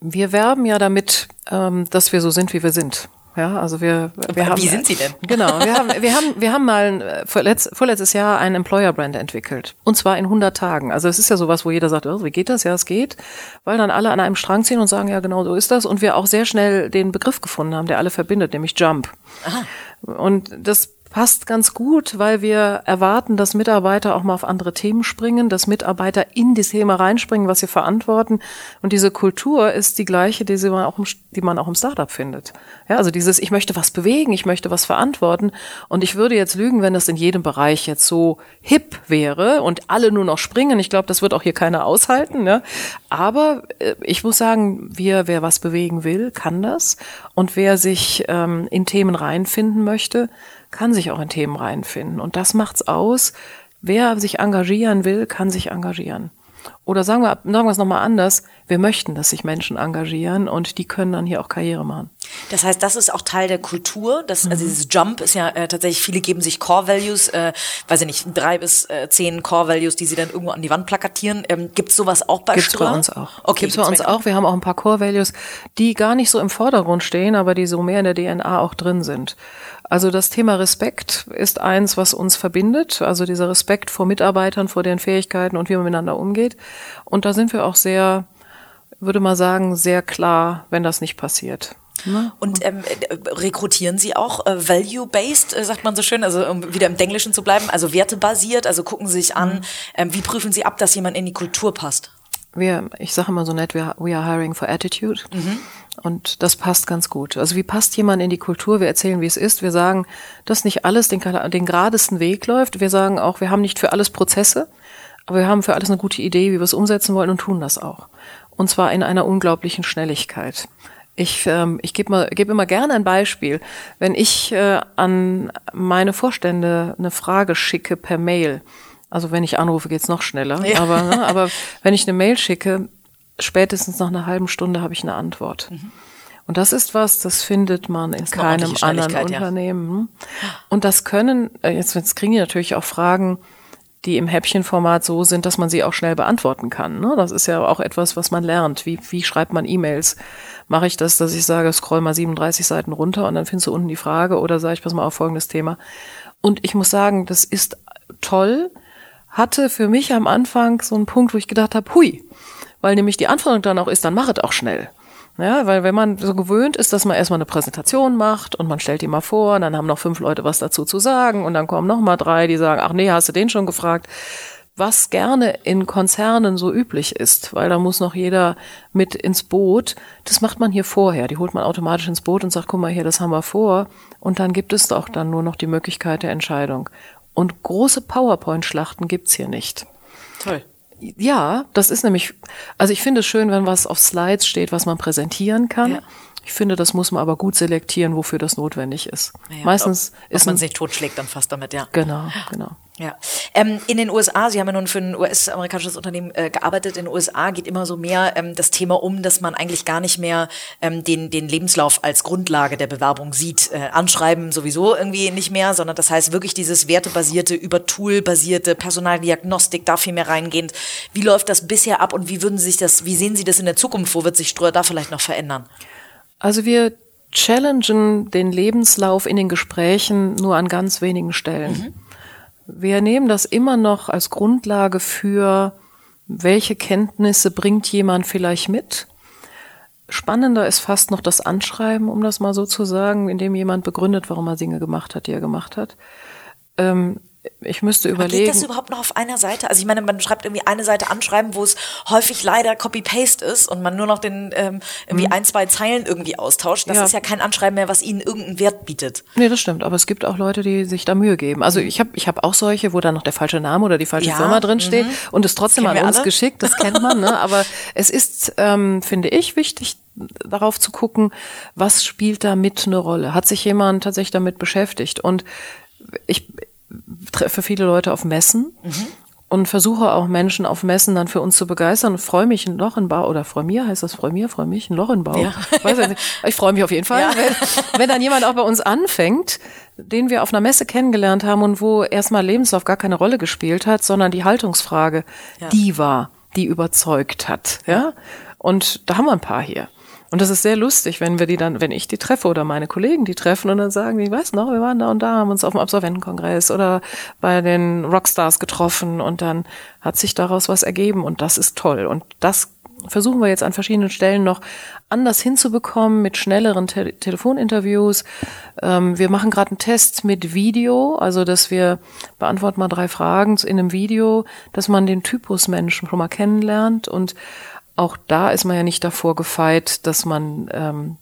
Wir werben ja damit, ähm, dass wir so sind, wie wir sind. Ja, also wir, wir haben. Wie sind Sie denn? (laughs) Genau, wir haben, wir haben, wir haben mal äh, vorletz, vorletztes Jahr ein Employer Brand entwickelt. Und zwar in 100 Tagen. Also es ist ja sowas, wo jeder sagt, oh, wie geht das? Ja, es geht. Weil dann alle an einem Strang ziehen und sagen, ja, genau so ist das. Und wir auch sehr schnell den Begriff gefunden haben, der alle verbindet, nämlich Jump. Aha. Und das passt ganz gut, weil wir erwarten, dass Mitarbeiter auch mal auf andere Themen springen, dass Mitarbeiter in das Thema reinspringen, was sie verantworten. Und diese Kultur ist die gleiche, die, man auch im, die man auch im Startup findet. Ja, also dieses, ich möchte was bewegen, ich möchte was verantworten. Und ich würde jetzt lügen, wenn das in jedem Bereich jetzt so hip wäre und alle nur noch springen. Ich glaube, das wird auch hier keiner aushalten. Ne? Aber äh, ich muss sagen, wir, wer was bewegen will, kann das. Und wer sich ähm, in Themen reinfinden möchte, kann sich auch in Themen reinfinden. Und das macht's aus. Wer sich engagieren will, kann sich engagieren. Oder sagen wir, sagen wir es nochmal anders, wir möchten, dass sich Menschen engagieren und die können dann hier auch Karriere machen. Das heißt, das ist auch Teil der Kultur. Das, also mhm. dieses Jump ist ja äh, tatsächlich, viele geben sich Core Values, äh, weiß ich nicht, drei bis äh, zehn Core Values, die sie dann irgendwo an die Wand plakatieren. Ähm, Gibt es sowas auch bei Gibt's Ströer? bei uns auch. Okay, gibt's, gibt's bei uns auch. Wir haben auch ein paar Core Values, die gar nicht so im Vordergrund stehen, aber die so mehr in der DNA auch drin sind. Also das Thema Respekt ist eins, was uns verbindet. Also dieser Respekt vor Mitarbeitern, vor deren Fähigkeiten und wie man miteinander umgeht. Und da sind wir auch sehr, würde mal sagen, sehr klar, wenn das nicht passiert. Ne? Und ähm, rekrutieren Sie auch äh, value-based, äh, sagt man so schön, also um wieder im Englischen zu bleiben, also wertebasiert, also gucken Sie sich an, mhm. ähm, wie prüfen Sie ab, dass jemand in die Kultur passt? Wir, ich sage immer so nett, we are hiring for attitude. Mhm. Und das passt ganz gut. Also wie passt jemand in die Kultur? Wir erzählen, wie es ist. Wir sagen, dass nicht alles den, den geradesten Weg läuft. Wir sagen auch, wir haben nicht für alles Prozesse, aber wir haben für alles eine gute Idee, wie wir es umsetzen wollen und tun das auch. Und zwar in einer unglaublichen Schnelligkeit. Ich, ähm, ich gebe geb immer gerne ein Beispiel. Wenn ich äh, an meine Vorstände eine Frage schicke per Mail, also wenn ich anrufe, geht's noch schneller, ja. aber, ne, (laughs) aber wenn ich eine Mail schicke, spätestens nach einer halben Stunde habe ich eine Antwort. Mhm. Und das ist was, das findet man in keinem anderen ja. Unternehmen. Und das können, äh, jetzt, jetzt kriegen die natürlich auch Fragen, die im Häppchenformat so sind, dass man sie auch schnell beantworten kann. Ne? Das ist ja auch etwas, was man lernt. Wie, wie schreibt man E-Mails? Mache ich das, dass ich sage, scroll mal 37 Seiten runter und dann findest du unten die Frage oder sage ich, pass mal auf folgendes Thema. Und ich muss sagen, das ist toll, hatte für mich am Anfang so einen Punkt, wo ich gedacht habe, hui, weil nämlich die Anforderung dann auch ist, dann mach es auch schnell. Ja, weil wenn man so gewöhnt ist, dass man erstmal eine Präsentation macht und man stellt die mal vor, dann haben noch fünf Leute was dazu zu sagen und dann kommen noch mal drei, die sagen, ach nee, hast du den schon gefragt? Was gerne in Konzernen so üblich ist, weil da muss noch jeder mit ins Boot. Das macht man hier vorher. Die holt man automatisch ins Boot und sagt, guck mal hier, das haben wir vor. Und dann gibt es doch dann nur noch die Möglichkeit der Entscheidung. Und große PowerPoint-Schlachten gibt's hier nicht. Toll. Ja, das ist nämlich, also ich finde es schön, wenn was auf Slides steht, was man präsentieren kann. Ja. Ich finde, das muss man aber gut selektieren, wofür das notwendig ist. Ja, Meistens ob, ist man sich totschlägt dann fast damit, ja. Genau, genau. Ja. Ähm, in den USA, Sie haben ja nun für ein US-amerikanisches Unternehmen äh, gearbeitet, in den USA geht immer so mehr ähm, das Thema um, dass man eigentlich gar nicht mehr ähm, den, den Lebenslauf als Grundlage der Bewerbung sieht. Äh, anschreiben sowieso irgendwie nicht mehr, sondern das heißt wirklich dieses wertebasierte, über Tool-basierte Personaldiagnostik, da viel mehr reingehend. Wie läuft das bisher ab und wie würden Sie sich das, wie sehen Sie das in der Zukunft? Wo wird sich Streuer da vielleicht noch verändern? Also wir challengen den Lebenslauf in den Gesprächen nur an ganz wenigen Stellen. Mhm. Wir nehmen das immer noch als Grundlage für, welche Kenntnisse bringt jemand vielleicht mit. Spannender ist fast noch das Anschreiben, um das mal so zu sagen, indem jemand begründet, warum er Dinge gemacht hat, die er gemacht hat. Ähm, ich müsste überlegen. Aber geht das überhaupt noch auf einer Seite? Also ich meine, man schreibt irgendwie eine Seite anschreiben, wo es häufig leider Copy-Paste ist und man nur noch den ähm, irgendwie hm. ein, zwei Zeilen irgendwie austauscht. Das ja. ist ja kein Anschreiben mehr, was ihnen irgendeinen Wert bietet. Nee, das stimmt. Aber es gibt auch Leute, die sich da Mühe geben. Also ich habe ich hab auch solche, wo da noch der falsche Name oder die falsche ja, Firma drin steht mhm. und es trotzdem an uns alle. geschickt. Das kennt man. Ne? Aber (laughs) es ist, ähm, finde ich, wichtig, darauf zu gucken, was spielt da mit eine Rolle? Hat sich jemand tatsächlich damit beschäftigt? Und ich, treffe viele Leute auf Messen mhm. und versuche auch Menschen auf Messen dann für uns zu begeistern. Freue mich ein Loch in Bau oder freue mir heißt das freue mir, freue mich ein Loch in Bau. Ja. Ich ich freue mich auf jeden Fall, ja. wenn, wenn dann jemand auch bei uns anfängt, den wir auf einer Messe kennengelernt haben und wo erstmal Lebenslauf gar keine Rolle gespielt hat, sondern die Haltungsfrage, ja. die war, die überzeugt hat, ja. Und da haben wir ein paar hier. Und das ist sehr lustig, wenn wir die dann, wenn ich die treffe oder meine Kollegen die treffen und dann sagen die, weiß noch, wir waren da und da, haben uns auf dem Absolventenkongress oder bei den Rockstars getroffen und dann hat sich daraus was ergeben und das ist toll. Und das versuchen wir jetzt an verschiedenen Stellen noch anders hinzubekommen mit schnelleren Te Telefoninterviews. Ähm, wir machen gerade einen Test mit Video, also dass wir beantworten mal drei Fragen in einem Video, dass man den Typus Menschen schon mal kennenlernt und auch da ist man ja nicht davor gefeit, dass man ähm,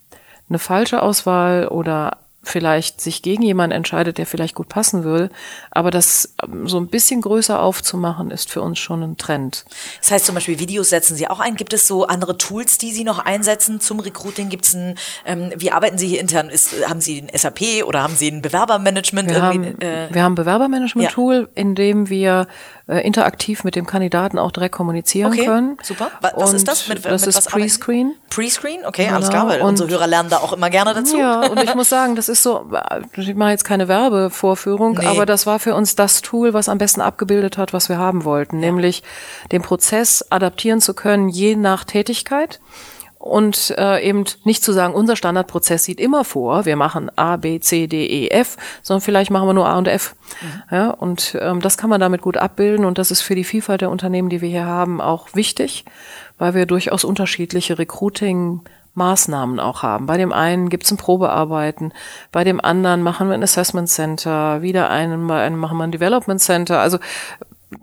eine falsche Auswahl oder vielleicht sich gegen jemanden entscheidet, der vielleicht gut passen will. Aber das ähm, so ein bisschen größer aufzumachen, ist für uns schon ein Trend. Das heißt zum Beispiel Videos setzen Sie auch ein. Gibt es so andere Tools, die Sie noch einsetzen zum Recruiting? Gibt es ein, ähm, wie arbeiten Sie hier intern? Ist, haben Sie ein SAP oder haben Sie ein Bewerbermanagement? Wir, haben, äh, wir haben ein Bewerbermanagement-Tool, ja. in dem wir äh, interaktiv mit dem Kandidaten auch direkt kommunizieren okay, können. Super. Was und ist das? Mit, das mit ist Pre-Screen. Pre-Screen? Okay, genau. alles klar. Weil und unsere Hörer lernen da auch immer gerne dazu. Ja, und ich muss sagen, das ist so, ich mache jetzt keine Werbevorführung, nee. aber das war für uns das Tool, was am besten abgebildet hat, was wir haben wollten, ja. nämlich den Prozess adaptieren zu können, je nach Tätigkeit und äh, eben nicht zu sagen, unser Standardprozess sieht immer vor, wir machen A, B, C, D, E, F, sondern vielleicht machen wir nur A und F. Mhm. Ja, und ähm, das kann man damit gut abbilden und das ist für die Vielfalt der Unternehmen, die wir hier haben, auch wichtig, weil wir durchaus unterschiedliche Recruiting Maßnahmen auch haben. Bei dem einen gibt's ein Probearbeiten, bei dem anderen machen wir ein Assessment Center, wieder einen, bei einem machen wir ein Development Center. Also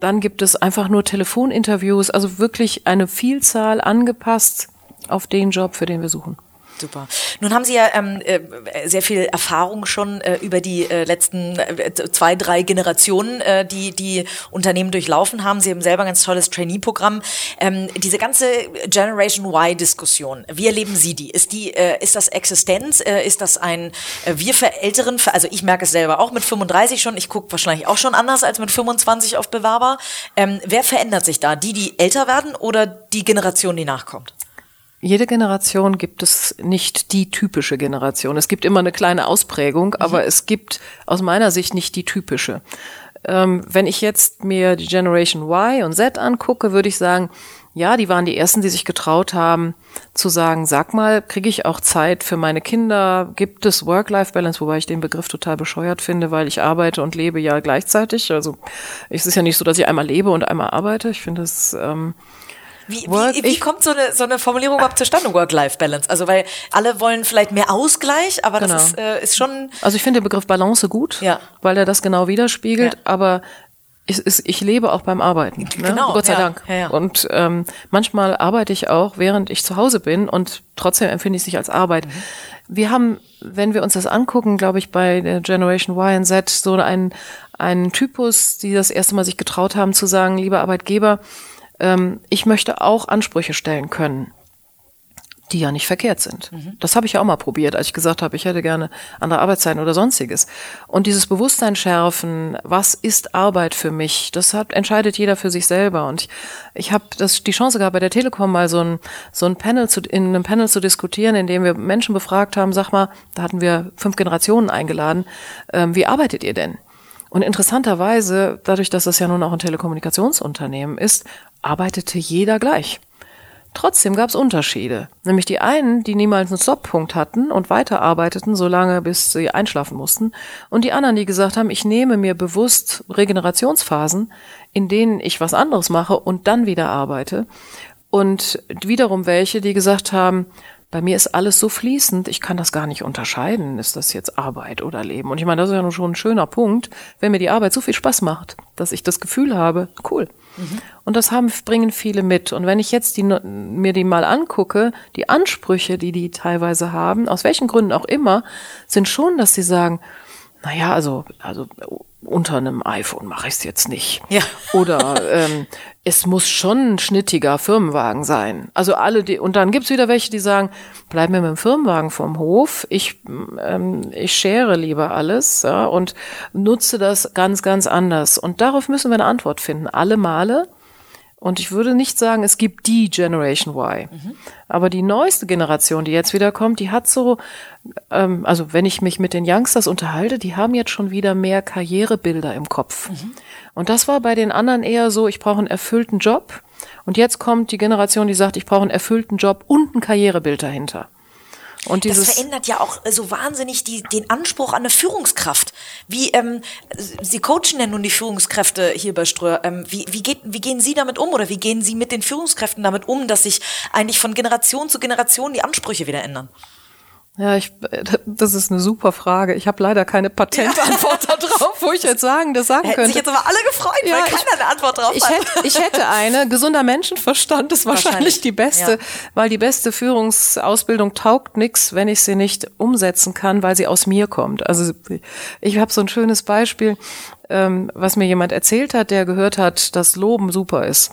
dann gibt es einfach nur Telefoninterviews, also wirklich eine Vielzahl angepasst auf den Job, für den wir suchen. Super. Nun haben Sie ja ähm, äh, sehr viel Erfahrung schon äh, über die äh, letzten äh, zwei, drei Generationen, äh, die die Unternehmen durchlaufen haben. Sie haben selber ein ganz tolles Trainee-Programm. Ähm, diese ganze Generation Y-Diskussion, wie erleben Sie die? Ist die, äh, ist das Existenz? Äh, ist das ein äh, wir für Älteren? Also ich merke es selber auch mit 35 schon. Ich gucke wahrscheinlich auch schon anders als mit 25 auf Bewerber. Ähm, wer verändert sich da? Die, die älter werden oder die Generation, die nachkommt? Jede Generation gibt es nicht die typische Generation. Es gibt immer eine kleine Ausprägung, mhm. aber es gibt aus meiner Sicht nicht die typische. Ähm, wenn ich jetzt mir die Generation Y und Z angucke, würde ich sagen, ja, die waren die ersten, die sich getraut haben, zu sagen, sag mal, kriege ich auch Zeit für meine Kinder? Gibt es Work-Life-Balance, wobei ich den Begriff total bescheuert finde, weil ich arbeite und lebe ja gleichzeitig. Also es ist ja nicht so, dass ich einmal lebe und einmal arbeite. Ich finde es ähm, wie, wie, wie kommt so eine, so eine Formulierung überhaupt zustande, Work-Life-Balance? Also, weil alle wollen vielleicht mehr Ausgleich, aber genau. das ist, äh, ist schon. Also, ich finde den Begriff Balance gut, ja. weil er das genau widerspiegelt, ja. aber ich, ich lebe auch beim Arbeiten. Ne? Genau, Gott sei ja, Dank. Ja, ja. Und ähm, manchmal arbeite ich auch, während ich zu Hause bin und trotzdem empfinde ich es nicht als Arbeit. Mhm. Wir haben, wenn wir uns das angucken, glaube ich, bei der Generation Y und Z so einen, einen Typus, die das erste Mal sich getraut haben zu sagen, lieber Arbeitgeber, ähm, ich möchte auch Ansprüche stellen können, die ja nicht verkehrt sind. Mhm. Das habe ich ja auch mal probiert, als ich gesagt habe, ich hätte gerne andere Arbeitszeiten oder sonstiges. Und dieses Bewusstsein schärfen, was ist Arbeit für mich, das hat, entscheidet jeder für sich selber. Und ich, ich habe das die Chance gehabt, bei der Telekom mal so ein, so ein Panel zu, in einem Panel zu diskutieren, in dem wir Menschen befragt haben, sag mal, da hatten wir fünf Generationen eingeladen, ähm, wie arbeitet ihr denn? Und interessanterweise, dadurch, dass das ja nun auch ein Telekommunikationsunternehmen ist, arbeitete jeder gleich. Trotzdem gab es Unterschiede. Nämlich die einen, die niemals einen Stoppunkt hatten und weiterarbeiteten, solange bis sie einschlafen mussten. Und die anderen, die gesagt haben, ich nehme mir bewusst Regenerationsphasen, in denen ich was anderes mache und dann wieder arbeite. Und wiederum welche, die gesagt haben, bei mir ist alles so fließend, ich kann das gar nicht unterscheiden. Ist das jetzt Arbeit oder Leben? Und ich meine, das ist ja nun schon ein schöner Punkt, wenn mir die Arbeit so viel Spaß macht, dass ich das Gefühl habe, cool. Und das haben, bringen viele mit. Und wenn ich jetzt die, mir die mal angucke, die Ansprüche, die die teilweise haben, aus welchen Gründen auch immer, sind schon, dass sie sagen, naja, also, also unter einem iPhone mache ich es jetzt nicht. Ja. Oder ähm, es muss schon ein schnittiger Firmenwagen sein. Also alle die und dann gibt's wieder welche, die sagen, bleib mir mit dem Firmenwagen vom Hof. Ich ähm, ich schere lieber alles ja, und nutze das ganz ganz anders. Und darauf müssen wir eine Antwort finden. Alle Male und ich würde nicht sagen, es gibt die Generation Y. Mhm. Aber die neueste Generation, die jetzt wieder kommt, die hat so, ähm, also wenn ich mich mit den Youngsters unterhalte, die haben jetzt schon wieder mehr Karrierebilder im Kopf. Mhm. Und das war bei den anderen eher so, ich brauche einen erfüllten Job. Und jetzt kommt die Generation, die sagt, ich brauche einen erfüllten Job und ein Karrierebild dahinter. Und dieses das verändert ja auch äh, so wahnsinnig die, den Anspruch an eine Führungskraft. Wie ähm, Sie coachen ja nun die Führungskräfte hier bei Ströer. Ähm, wie, wie, geht, wie gehen Sie damit um oder wie gehen Sie mit den Führungskräften damit um, dass sich eigentlich von Generation zu Generation die Ansprüche wieder ändern? Ja, ich, das ist eine super Frage. Ich habe leider keine Patentantwort ja. darauf, wo ich jetzt sagen, das sagen Hätten könnte. sich jetzt aber alle gefreut, ja, weil keiner eine Antwort drauf ich hat. Hätte, ich hätte eine. Gesunder Menschenverstand ist wahrscheinlich, wahrscheinlich die beste, ja. weil die beste Führungsausbildung taugt nix, wenn ich sie nicht umsetzen kann, weil sie aus mir kommt. Also ich habe so ein schönes Beispiel, ähm, was mir jemand erzählt hat, der gehört hat, dass Loben super ist.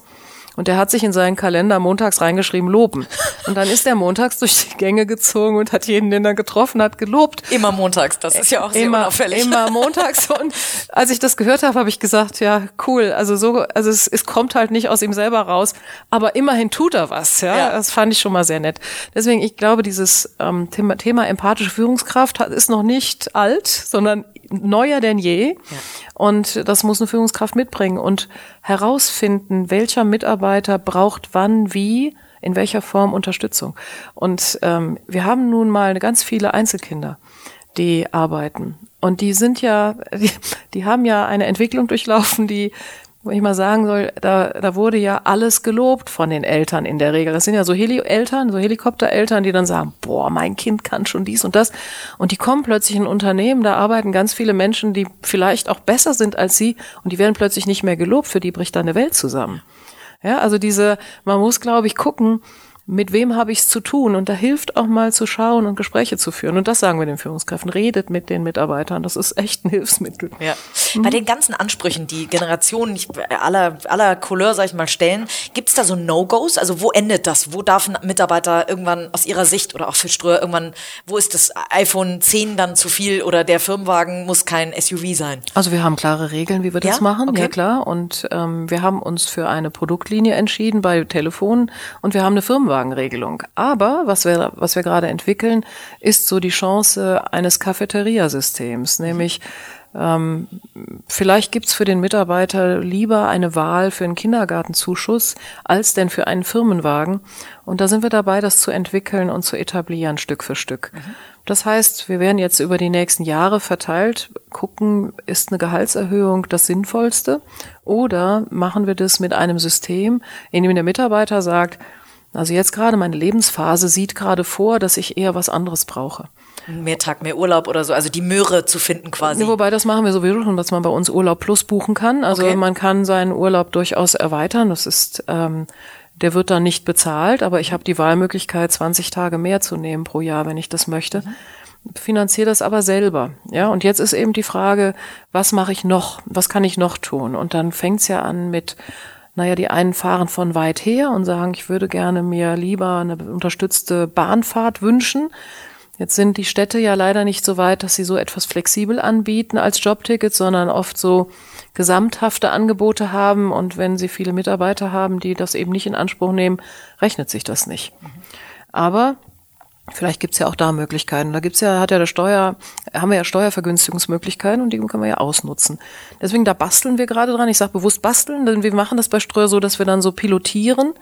Und er hat sich in seinen Kalender montags reingeschrieben, loben. Und dann ist er montags durch die Gänge gezogen und hat jeden, den er getroffen hat, gelobt. Immer montags, das ist ja auch sehr immer, unauffällig. Immer (laughs) montags. Und als ich das gehört habe, habe ich gesagt, ja, cool. Also so, also es, es kommt halt nicht aus ihm selber raus, aber immerhin tut er was. Ja, ja. das fand ich schon mal sehr nett. Deswegen, ich glaube, dieses ähm, Thema, Thema empathische Führungskraft ist noch nicht alt, sondern neuer denn je. Ja. Und das muss eine Führungskraft mitbringen und herausfinden, welcher Mitarbeiter braucht wann, wie, in welcher Form Unterstützung. Und ähm, wir haben nun mal ganz viele Einzelkinder, die arbeiten. Und die sind ja, (laughs) die, die haben ja eine Entwicklung durchlaufen, die wo ich mal sagen soll, da, da wurde ja alles gelobt von den Eltern in der Regel. Das sind ja so Heli-Eltern, so Helikoptereltern, die dann sagen, boah, mein Kind kann schon dies und das. Und die kommen plötzlich in Unternehmen, da arbeiten ganz viele Menschen, die vielleicht auch besser sind als sie und die werden plötzlich nicht mehr gelobt, für die bricht da eine Welt zusammen. Ja, also diese, man muss, glaube ich, gucken, mit wem habe ich es zu tun? Und da hilft auch mal zu schauen und Gespräche zu führen. Und das sagen wir den Führungskräften. Redet mit den Mitarbeitern. Das ist echt ein Hilfsmittel. Ja. Mhm. Bei den ganzen Ansprüchen, die Generationen aller, aller Couleur, sag ich mal, stellen, gibt es da so No-Gos? Also wo endet das? Wo darf ein Mitarbeiter irgendwann aus ihrer Sicht oder auch für Ströer irgendwann, wo ist das iPhone 10 dann zu viel oder der Firmenwagen muss kein SUV sein? Also wir haben klare Regeln, wie wir das ja? machen. Okay. Ja klar. Und ähm, wir haben uns für eine Produktlinie entschieden bei Telefonen und wir haben eine Firmenwagen Firmenwagenregelung. Aber was wir, was wir gerade entwickeln, ist so die Chance eines Cafeteria-Systems, nämlich ähm, vielleicht gibt's für den Mitarbeiter lieber eine Wahl für einen Kindergartenzuschuss als denn für einen Firmenwagen. Und da sind wir dabei, das zu entwickeln und zu etablieren, Stück für Stück. Mhm. Das heißt, wir werden jetzt über die nächsten Jahre verteilt gucken, ist eine Gehaltserhöhung das Sinnvollste oder machen wir das mit einem System, in dem der Mitarbeiter sagt, also jetzt gerade meine Lebensphase sieht gerade vor, dass ich eher was anderes brauche mehr Tag, mehr Urlaub oder so, also die Möhre zu finden quasi. Ja, wobei das machen wir sowieso schon, dass man bei uns Urlaub plus buchen kann. Also okay. man kann seinen Urlaub durchaus erweitern. Das ist, ähm, der wird dann nicht bezahlt, aber ich habe die Wahlmöglichkeit, 20 Tage mehr zu nehmen pro Jahr, wenn ich das möchte. Mhm finanziere das aber selber. Ja, und jetzt ist eben die Frage, was mache ich noch? Was kann ich noch tun? Und dann fängt's ja an mit, naja, die einen fahren von weit her und sagen, ich würde gerne mir lieber eine unterstützte Bahnfahrt wünschen. Jetzt sind die Städte ja leider nicht so weit, dass sie so etwas flexibel anbieten als Jobticket, sondern oft so gesamthafte Angebote haben. Und wenn sie viele Mitarbeiter haben, die das eben nicht in Anspruch nehmen, rechnet sich das nicht. Aber Vielleicht gibt's ja auch da Möglichkeiten. Da gibt's ja, hat ja der Steuer, haben wir ja Steuervergünstigungsmöglichkeiten und die können wir ja ausnutzen. Deswegen, da basteln wir gerade dran. Ich sage bewusst basteln, denn wir machen das bei Streuer so, dass wir dann so pilotieren.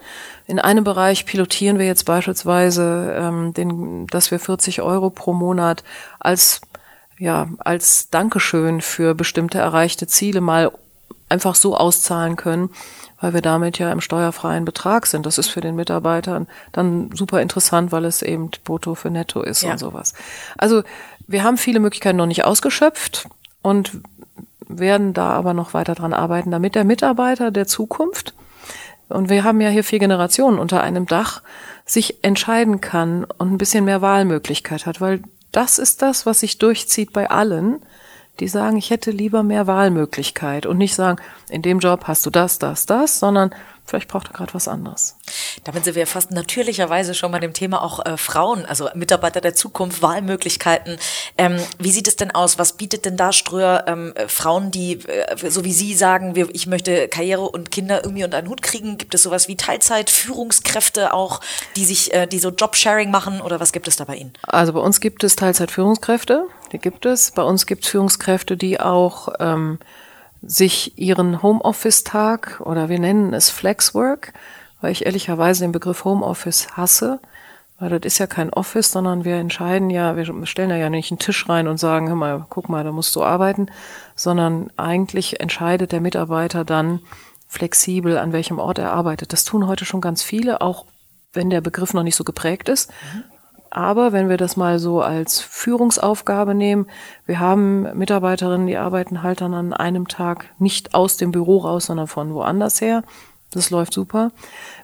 In einem Bereich pilotieren wir jetzt beispielsweise, ähm, den, dass wir 40 Euro pro Monat als ja, als Dankeschön für bestimmte erreichte Ziele mal einfach so auszahlen können weil wir damit ja im steuerfreien Betrag sind. Das ist für den Mitarbeitern dann super interessant, weil es eben Brutto für Netto ist ja. und sowas. Also wir haben viele Möglichkeiten noch nicht ausgeschöpft und werden da aber noch weiter dran arbeiten, damit der Mitarbeiter der Zukunft, und wir haben ja hier vier Generationen unter einem Dach, sich entscheiden kann und ein bisschen mehr Wahlmöglichkeit hat, weil das ist das, was sich durchzieht bei allen die sagen, ich hätte lieber mehr Wahlmöglichkeit. Und nicht sagen, in dem Job hast du das, das, das, sondern vielleicht braucht er gerade was anderes. Damit sind wir fast natürlicherweise schon bei dem Thema auch äh, Frauen, also Mitarbeiter der Zukunft, Wahlmöglichkeiten. Ähm, wie sieht es denn aus? Was bietet denn da Ströer ähm, Frauen, die, äh, so wie Sie sagen, wir, ich möchte Karriere und Kinder irgendwie unter einen Hut kriegen? Gibt es sowas wie Teilzeit, Führungskräfte auch, die sich, äh, die so Jobsharing machen oder was gibt es da bei Ihnen? Also bei uns gibt es Teilzeit-Führungskräfte, die gibt es. Bei uns gibt es Führungskräfte, die auch ähm, sich ihren Homeoffice-Tag oder wir nennen es Flexwork, weil ich ehrlicherweise den Begriff Homeoffice hasse, weil das ist ja kein Office, sondern wir entscheiden ja, wir stellen ja nicht einen Tisch rein und sagen, hör mal, guck mal, da musst du arbeiten, sondern eigentlich entscheidet der Mitarbeiter dann flexibel, an welchem Ort er arbeitet. Das tun heute schon ganz viele, auch wenn der Begriff noch nicht so geprägt ist. Mhm. Aber wenn wir das mal so als Führungsaufgabe nehmen, wir haben Mitarbeiterinnen, die arbeiten halt dann an einem Tag nicht aus dem Büro raus, sondern von woanders her. Das läuft super.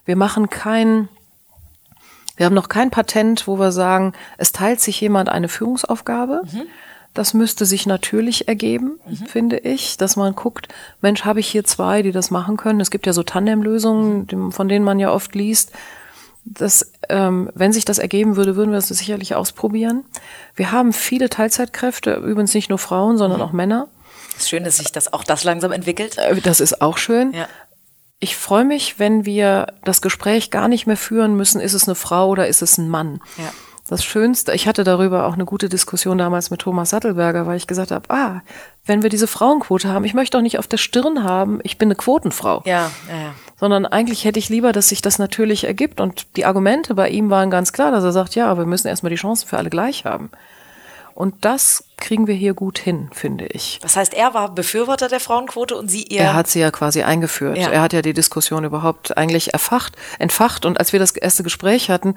Wir machen kein, wir haben noch kein Patent, wo wir sagen, es teilt sich jemand eine Führungsaufgabe. Mhm. Das müsste sich natürlich ergeben, mhm. finde ich, dass man guckt, Mensch, habe ich hier zwei, die das machen können. Es gibt ja so Tandemlösungen, von denen man ja oft liest das, ähm, wenn sich das ergeben würde, würden wir das sicherlich ausprobieren. Wir haben viele Teilzeitkräfte, übrigens nicht nur Frauen, sondern mhm. auch Männer. ist schön, dass sich das auch das langsam entwickelt. Äh, das ist auch schön. Ja. Ich freue mich, wenn wir das Gespräch gar nicht mehr führen müssen, ist es eine Frau oder ist es ein Mann. Ja. Das Schönste, ich hatte darüber auch eine gute Diskussion damals mit Thomas Sattelberger, weil ich gesagt habe, ah, wenn wir diese Frauenquote haben, ich möchte doch nicht auf der Stirn haben, ich bin eine Quotenfrau. Ja, ja, ja. Sondern eigentlich hätte ich lieber, dass sich das natürlich ergibt. Und die Argumente bei ihm waren ganz klar, dass er sagt, ja, wir müssen erstmal die Chancen für alle gleich haben. Und das kriegen wir hier gut hin, finde ich. Das heißt, er war Befürworter der Frauenquote und Sie ihr. Er hat sie ja quasi eingeführt. Ja. Er hat ja die Diskussion überhaupt eigentlich erfacht, entfacht. Und als wir das erste Gespräch hatten,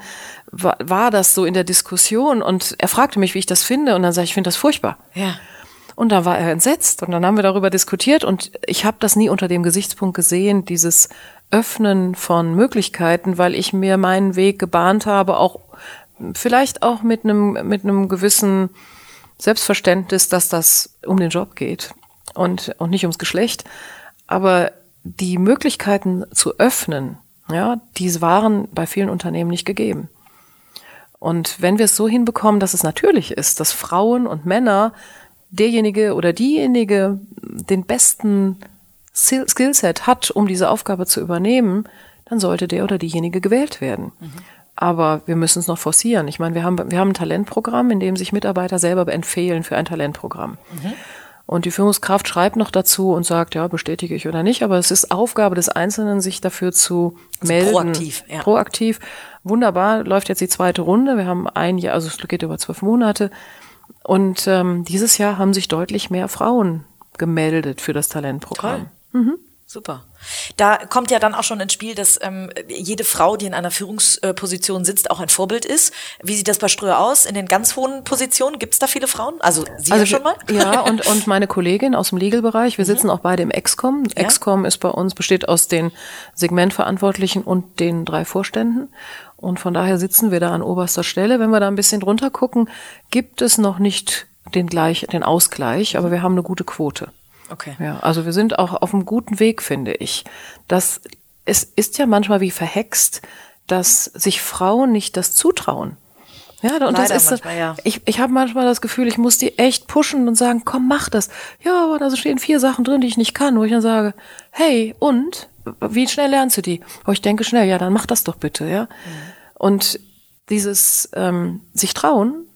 war, war das so in der Diskussion. Und er fragte mich, wie ich das finde. Und dann sage ich, ich finde das furchtbar. Ja. Und da war er entsetzt. Und dann haben wir darüber diskutiert. Und ich habe das nie unter dem Gesichtspunkt gesehen, dieses Öffnen von Möglichkeiten, weil ich mir meinen Weg gebahnt habe, auch vielleicht auch mit einem mit einem gewissen Selbstverständnis, dass das um den Job geht und und nicht ums Geschlecht, aber die Möglichkeiten zu öffnen, ja, die waren bei vielen Unternehmen nicht gegeben. Und wenn wir es so hinbekommen, dass es natürlich ist, dass Frauen und Männer derjenige oder diejenige den besten Skillset hat, um diese Aufgabe zu übernehmen, dann sollte der oder diejenige gewählt werden. Mhm. Aber wir müssen es noch forcieren. Ich meine, wir haben, wir haben ein Talentprogramm, in dem sich Mitarbeiter selber empfehlen für ein Talentprogramm. Mhm. Und die Führungskraft schreibt noch dazu und sagt, ja, bestätige ich oder nicht, aber es ist Aufgabe des Einzelnen, sich dafür zu also melden. Proaktiv, ja. Proaktiv. Wunderbar, läuft jetzt die zweite Runde. Wir haben ein Jahr, also es geht über zwölf Monate. Und ähm, dieses Jahr haben sich deutlich mehr Frauen gemeldet für das Talentprogramm. Mhm. Super. Da kommt ja dann auch schon ins Spiel, dass ähm, jede Frau, die in einer Führungsposition sitzt, auch ein Vorbild ist. Wie sieht das bei Ströer aus? In den ganz hohen Positionen gibt es da viele Frauen? Also Sie also, schon mal? Ja, und, und meine Kollegin aus dem Legal-Bereich. Wir mhm. sitzen auch beide im Excom. Ja? Excom ist bei uns, besteht aus den Segmentverantwortlichen und den drei Vorständen. Und von daher sitzen wir da an oberster Stelle. Wenn wir da ein bisschen drunter gucken, gibt es noch nicht den, gleich, den Ausgleich, aber wir haben eine gute Quote. Okay. Ja, also wir sind auch auf einem guten Weg, finde ich. Das, es ist ja manchmal wie verhext, dass sich Frauen nicht das zutrauen. Ja, und Leider das ist, manchmal, ja. ich, ich habe manchmal das Gefühl, ich muss die echt pushen und sagen, komm, mach das. Ja, aber da stehen vier Sachen drin, die ich nicht kann, wo ich dann sage, hey, und? Wie schnell lernst du die? Oh, ich denke schnell, ja, dann mach das doch bitte, ja. Mhm. Und dieses ähm, sich trauen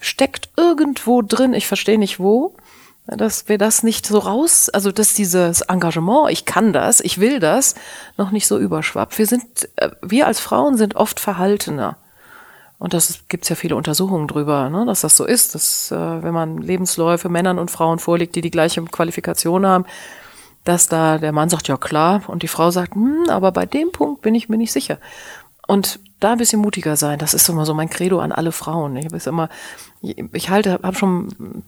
steckt irgendwo drin, ich verstehe nicht wo, dass wir das nicht so raus, also dass dieses Engagement, ich kann das, ich will das, noch nicht so überschwappt. Wir sind, äh, wir als Frauen sind oft verhaltener. Und das gibt's ja viele Untersuchungen drüber, ne, dass das so ist, dass äh, wenn man Lebensläufe Männern und Frauen vorlegt, die die gleiche Qualifikation haben, dass da der Mann sagt, ja klar, und die Frau sagt, hm, aber bei dem Punkt bin ich mir nicht sicher. Und da ein bisschen mutiger sein, das ist immer so mein Credo an alle Frauen. Ich habe immer, ich halte, habe schon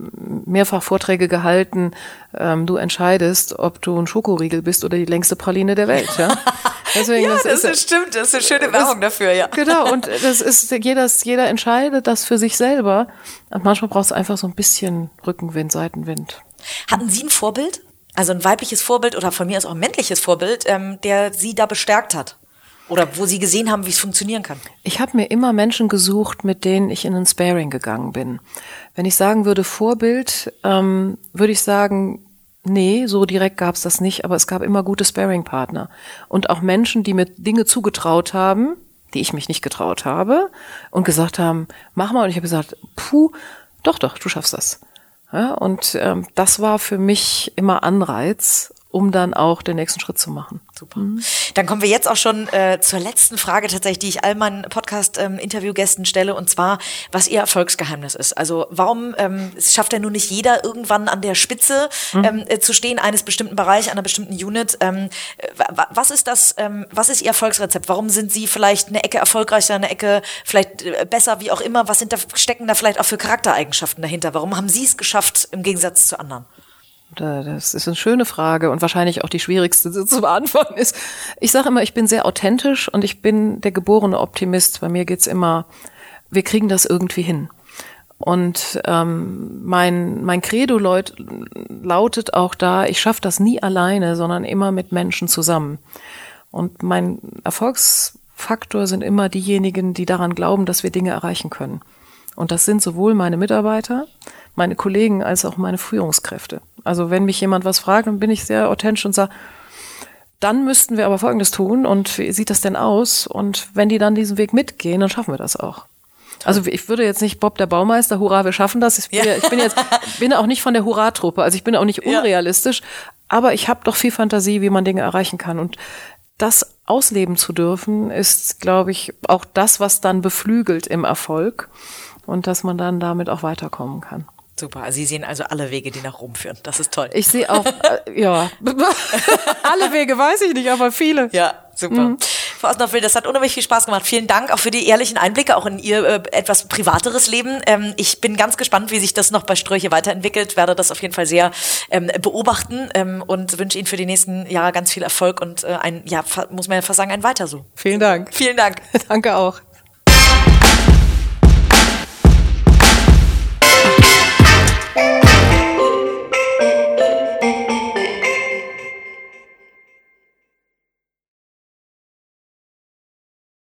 mehrfach Vorträge gehalten. Ähm, du entscheidest, ob du ein Schokoriegel bist oder die längste Praline der Welt. Ja, (laughs) Deswegen, ja das, das ist, stimmt. Das ist eine schöne Werbung das, dafür. Ja, genau. Und (laughs) das ist jeder, jeder entscheidet das für sich selber. Und manchmal brauchst du einfach so ein bisschen Rückenwind, Seitenwind. Hatten Sie ein Vorbild? Also ein weibliches Vorbild oder von mir aus auch ein männliches Vorbild, ähm, der Sie da bestärkt hat? Oder wo Sie gesehen haben, wie es funktionieren kann? Ich habe mir immer Menschen gesucht, mit denen ich in ein Sparing gegangen bin. Wenn ich sagen würde Vorbild, ähm, würde ich sagen, nee, so direkt gab es das nicht, aber es gab immer gute Sparing-Partner. Und auch Menschen, die mir Dinge zugetraut haben, die ich mich nicht getraut habe, und gesagt haben, mach mal. Und ich habe gesagt, puh, doch, doch, du schaffst das. Ja, und ähm, das war für mich immer Anreiz, um dann auch den nächsten Schritt zu machen. Super. Mhm. Dann kommen wir jetzt auch schon äh, zur letzten Frage tatsächlich, die ich all meinen Podcast-Interviewgästen ähm, stelle, und zwar, was ihr Erfolgsgeheimnis ist. Also warum ähm, es schafft ja nun nicht jeder irgendwann an der Spitze mhm. ähm, äh, zu stehen eines bestimmten Bereichs, einer bestimmten Unit. Ähm, was ist das? Ähm, was ist ihr Erfolgsrezept? Warum sind Sie vielleicht eine Ecke erfolgreicher, eine Ecke vielleicht äh, besser, wie auch immer? Was sind da, stecken da vielleicht auch für Charaktereigenschaften dahinter? Warum haben Sie es geschafft im Gegensatz zu anderen? Das ist eine schöne Frage und wahrscheinlich auch die schwierigste zu beantworten ist. Ich sage immer, ich bin sehr authentisch und ich bin der geborene Optimist. Bei mir geht's immer, wir kriegen das irgendwie hin. Und ähm, mein, mein Credo laut, lautet auch da, ich schaffe das nie alleine, sondern immer mit Menschen zusammen. Und mein Erfolgsfaktor sind immer diejenigen, die daran glauben, dass wir Dinge erreichen können. Und das sind sowohl meine Mitarbeiter, meine Kollegen als auch meine Führungskräfte. Also wenn mich jemand was fragt, dann bin ich sehr authentisch und sage, dann müssten wir aber Folgendes tun und wie sieht das denn aus? Und wenn die dann diesen Weg mitgehen, dann schaffen wir das auch. Also ich würde jetzt nicht Bob der Baumeister, hurra, wir schaffen das. Ich bin, ja. ich bin jetzt (laughs) bin auch nicht von der Hurra-Truppe, also ich bin auch nicht unrealistisch, ja. aber ich habe doch viel Fantasie, wie man Dinge erreichen kann. Und das ausleben zu dürfen, ist, glaube ich, auch das, was dann beflügelt im Erfolg und dass man dann damit auch weiterkommen kann. Super, also Sie sehen also alle Wege, die nach Rom führen. Das ist toll. Ich sehe auch, äh, ja, (laughs) alle Wege weiß ich nicht, aber viele. Ja, super. Mhm. Frau Osnoffel, das hat unheimlich viel Spaß gemacht. Vielen Dank auch für die ehrlichen Einblicke, auch in Ihr äh, etwas privateres Leben. Ähm, ich bin ganz gespannt, wie sich das noch bei Ströche weiterentwickelt, werde das auf jeden Fall sehr ähm, beobachten ähm, und wünsche Ihnen für die nächsten Jahre ganz viel Erfolg und äh, ein, ja, muss man ja fast sagen, ein Weiter so. Vielen Dank. Vielen Dank. (laughs) Danke auch.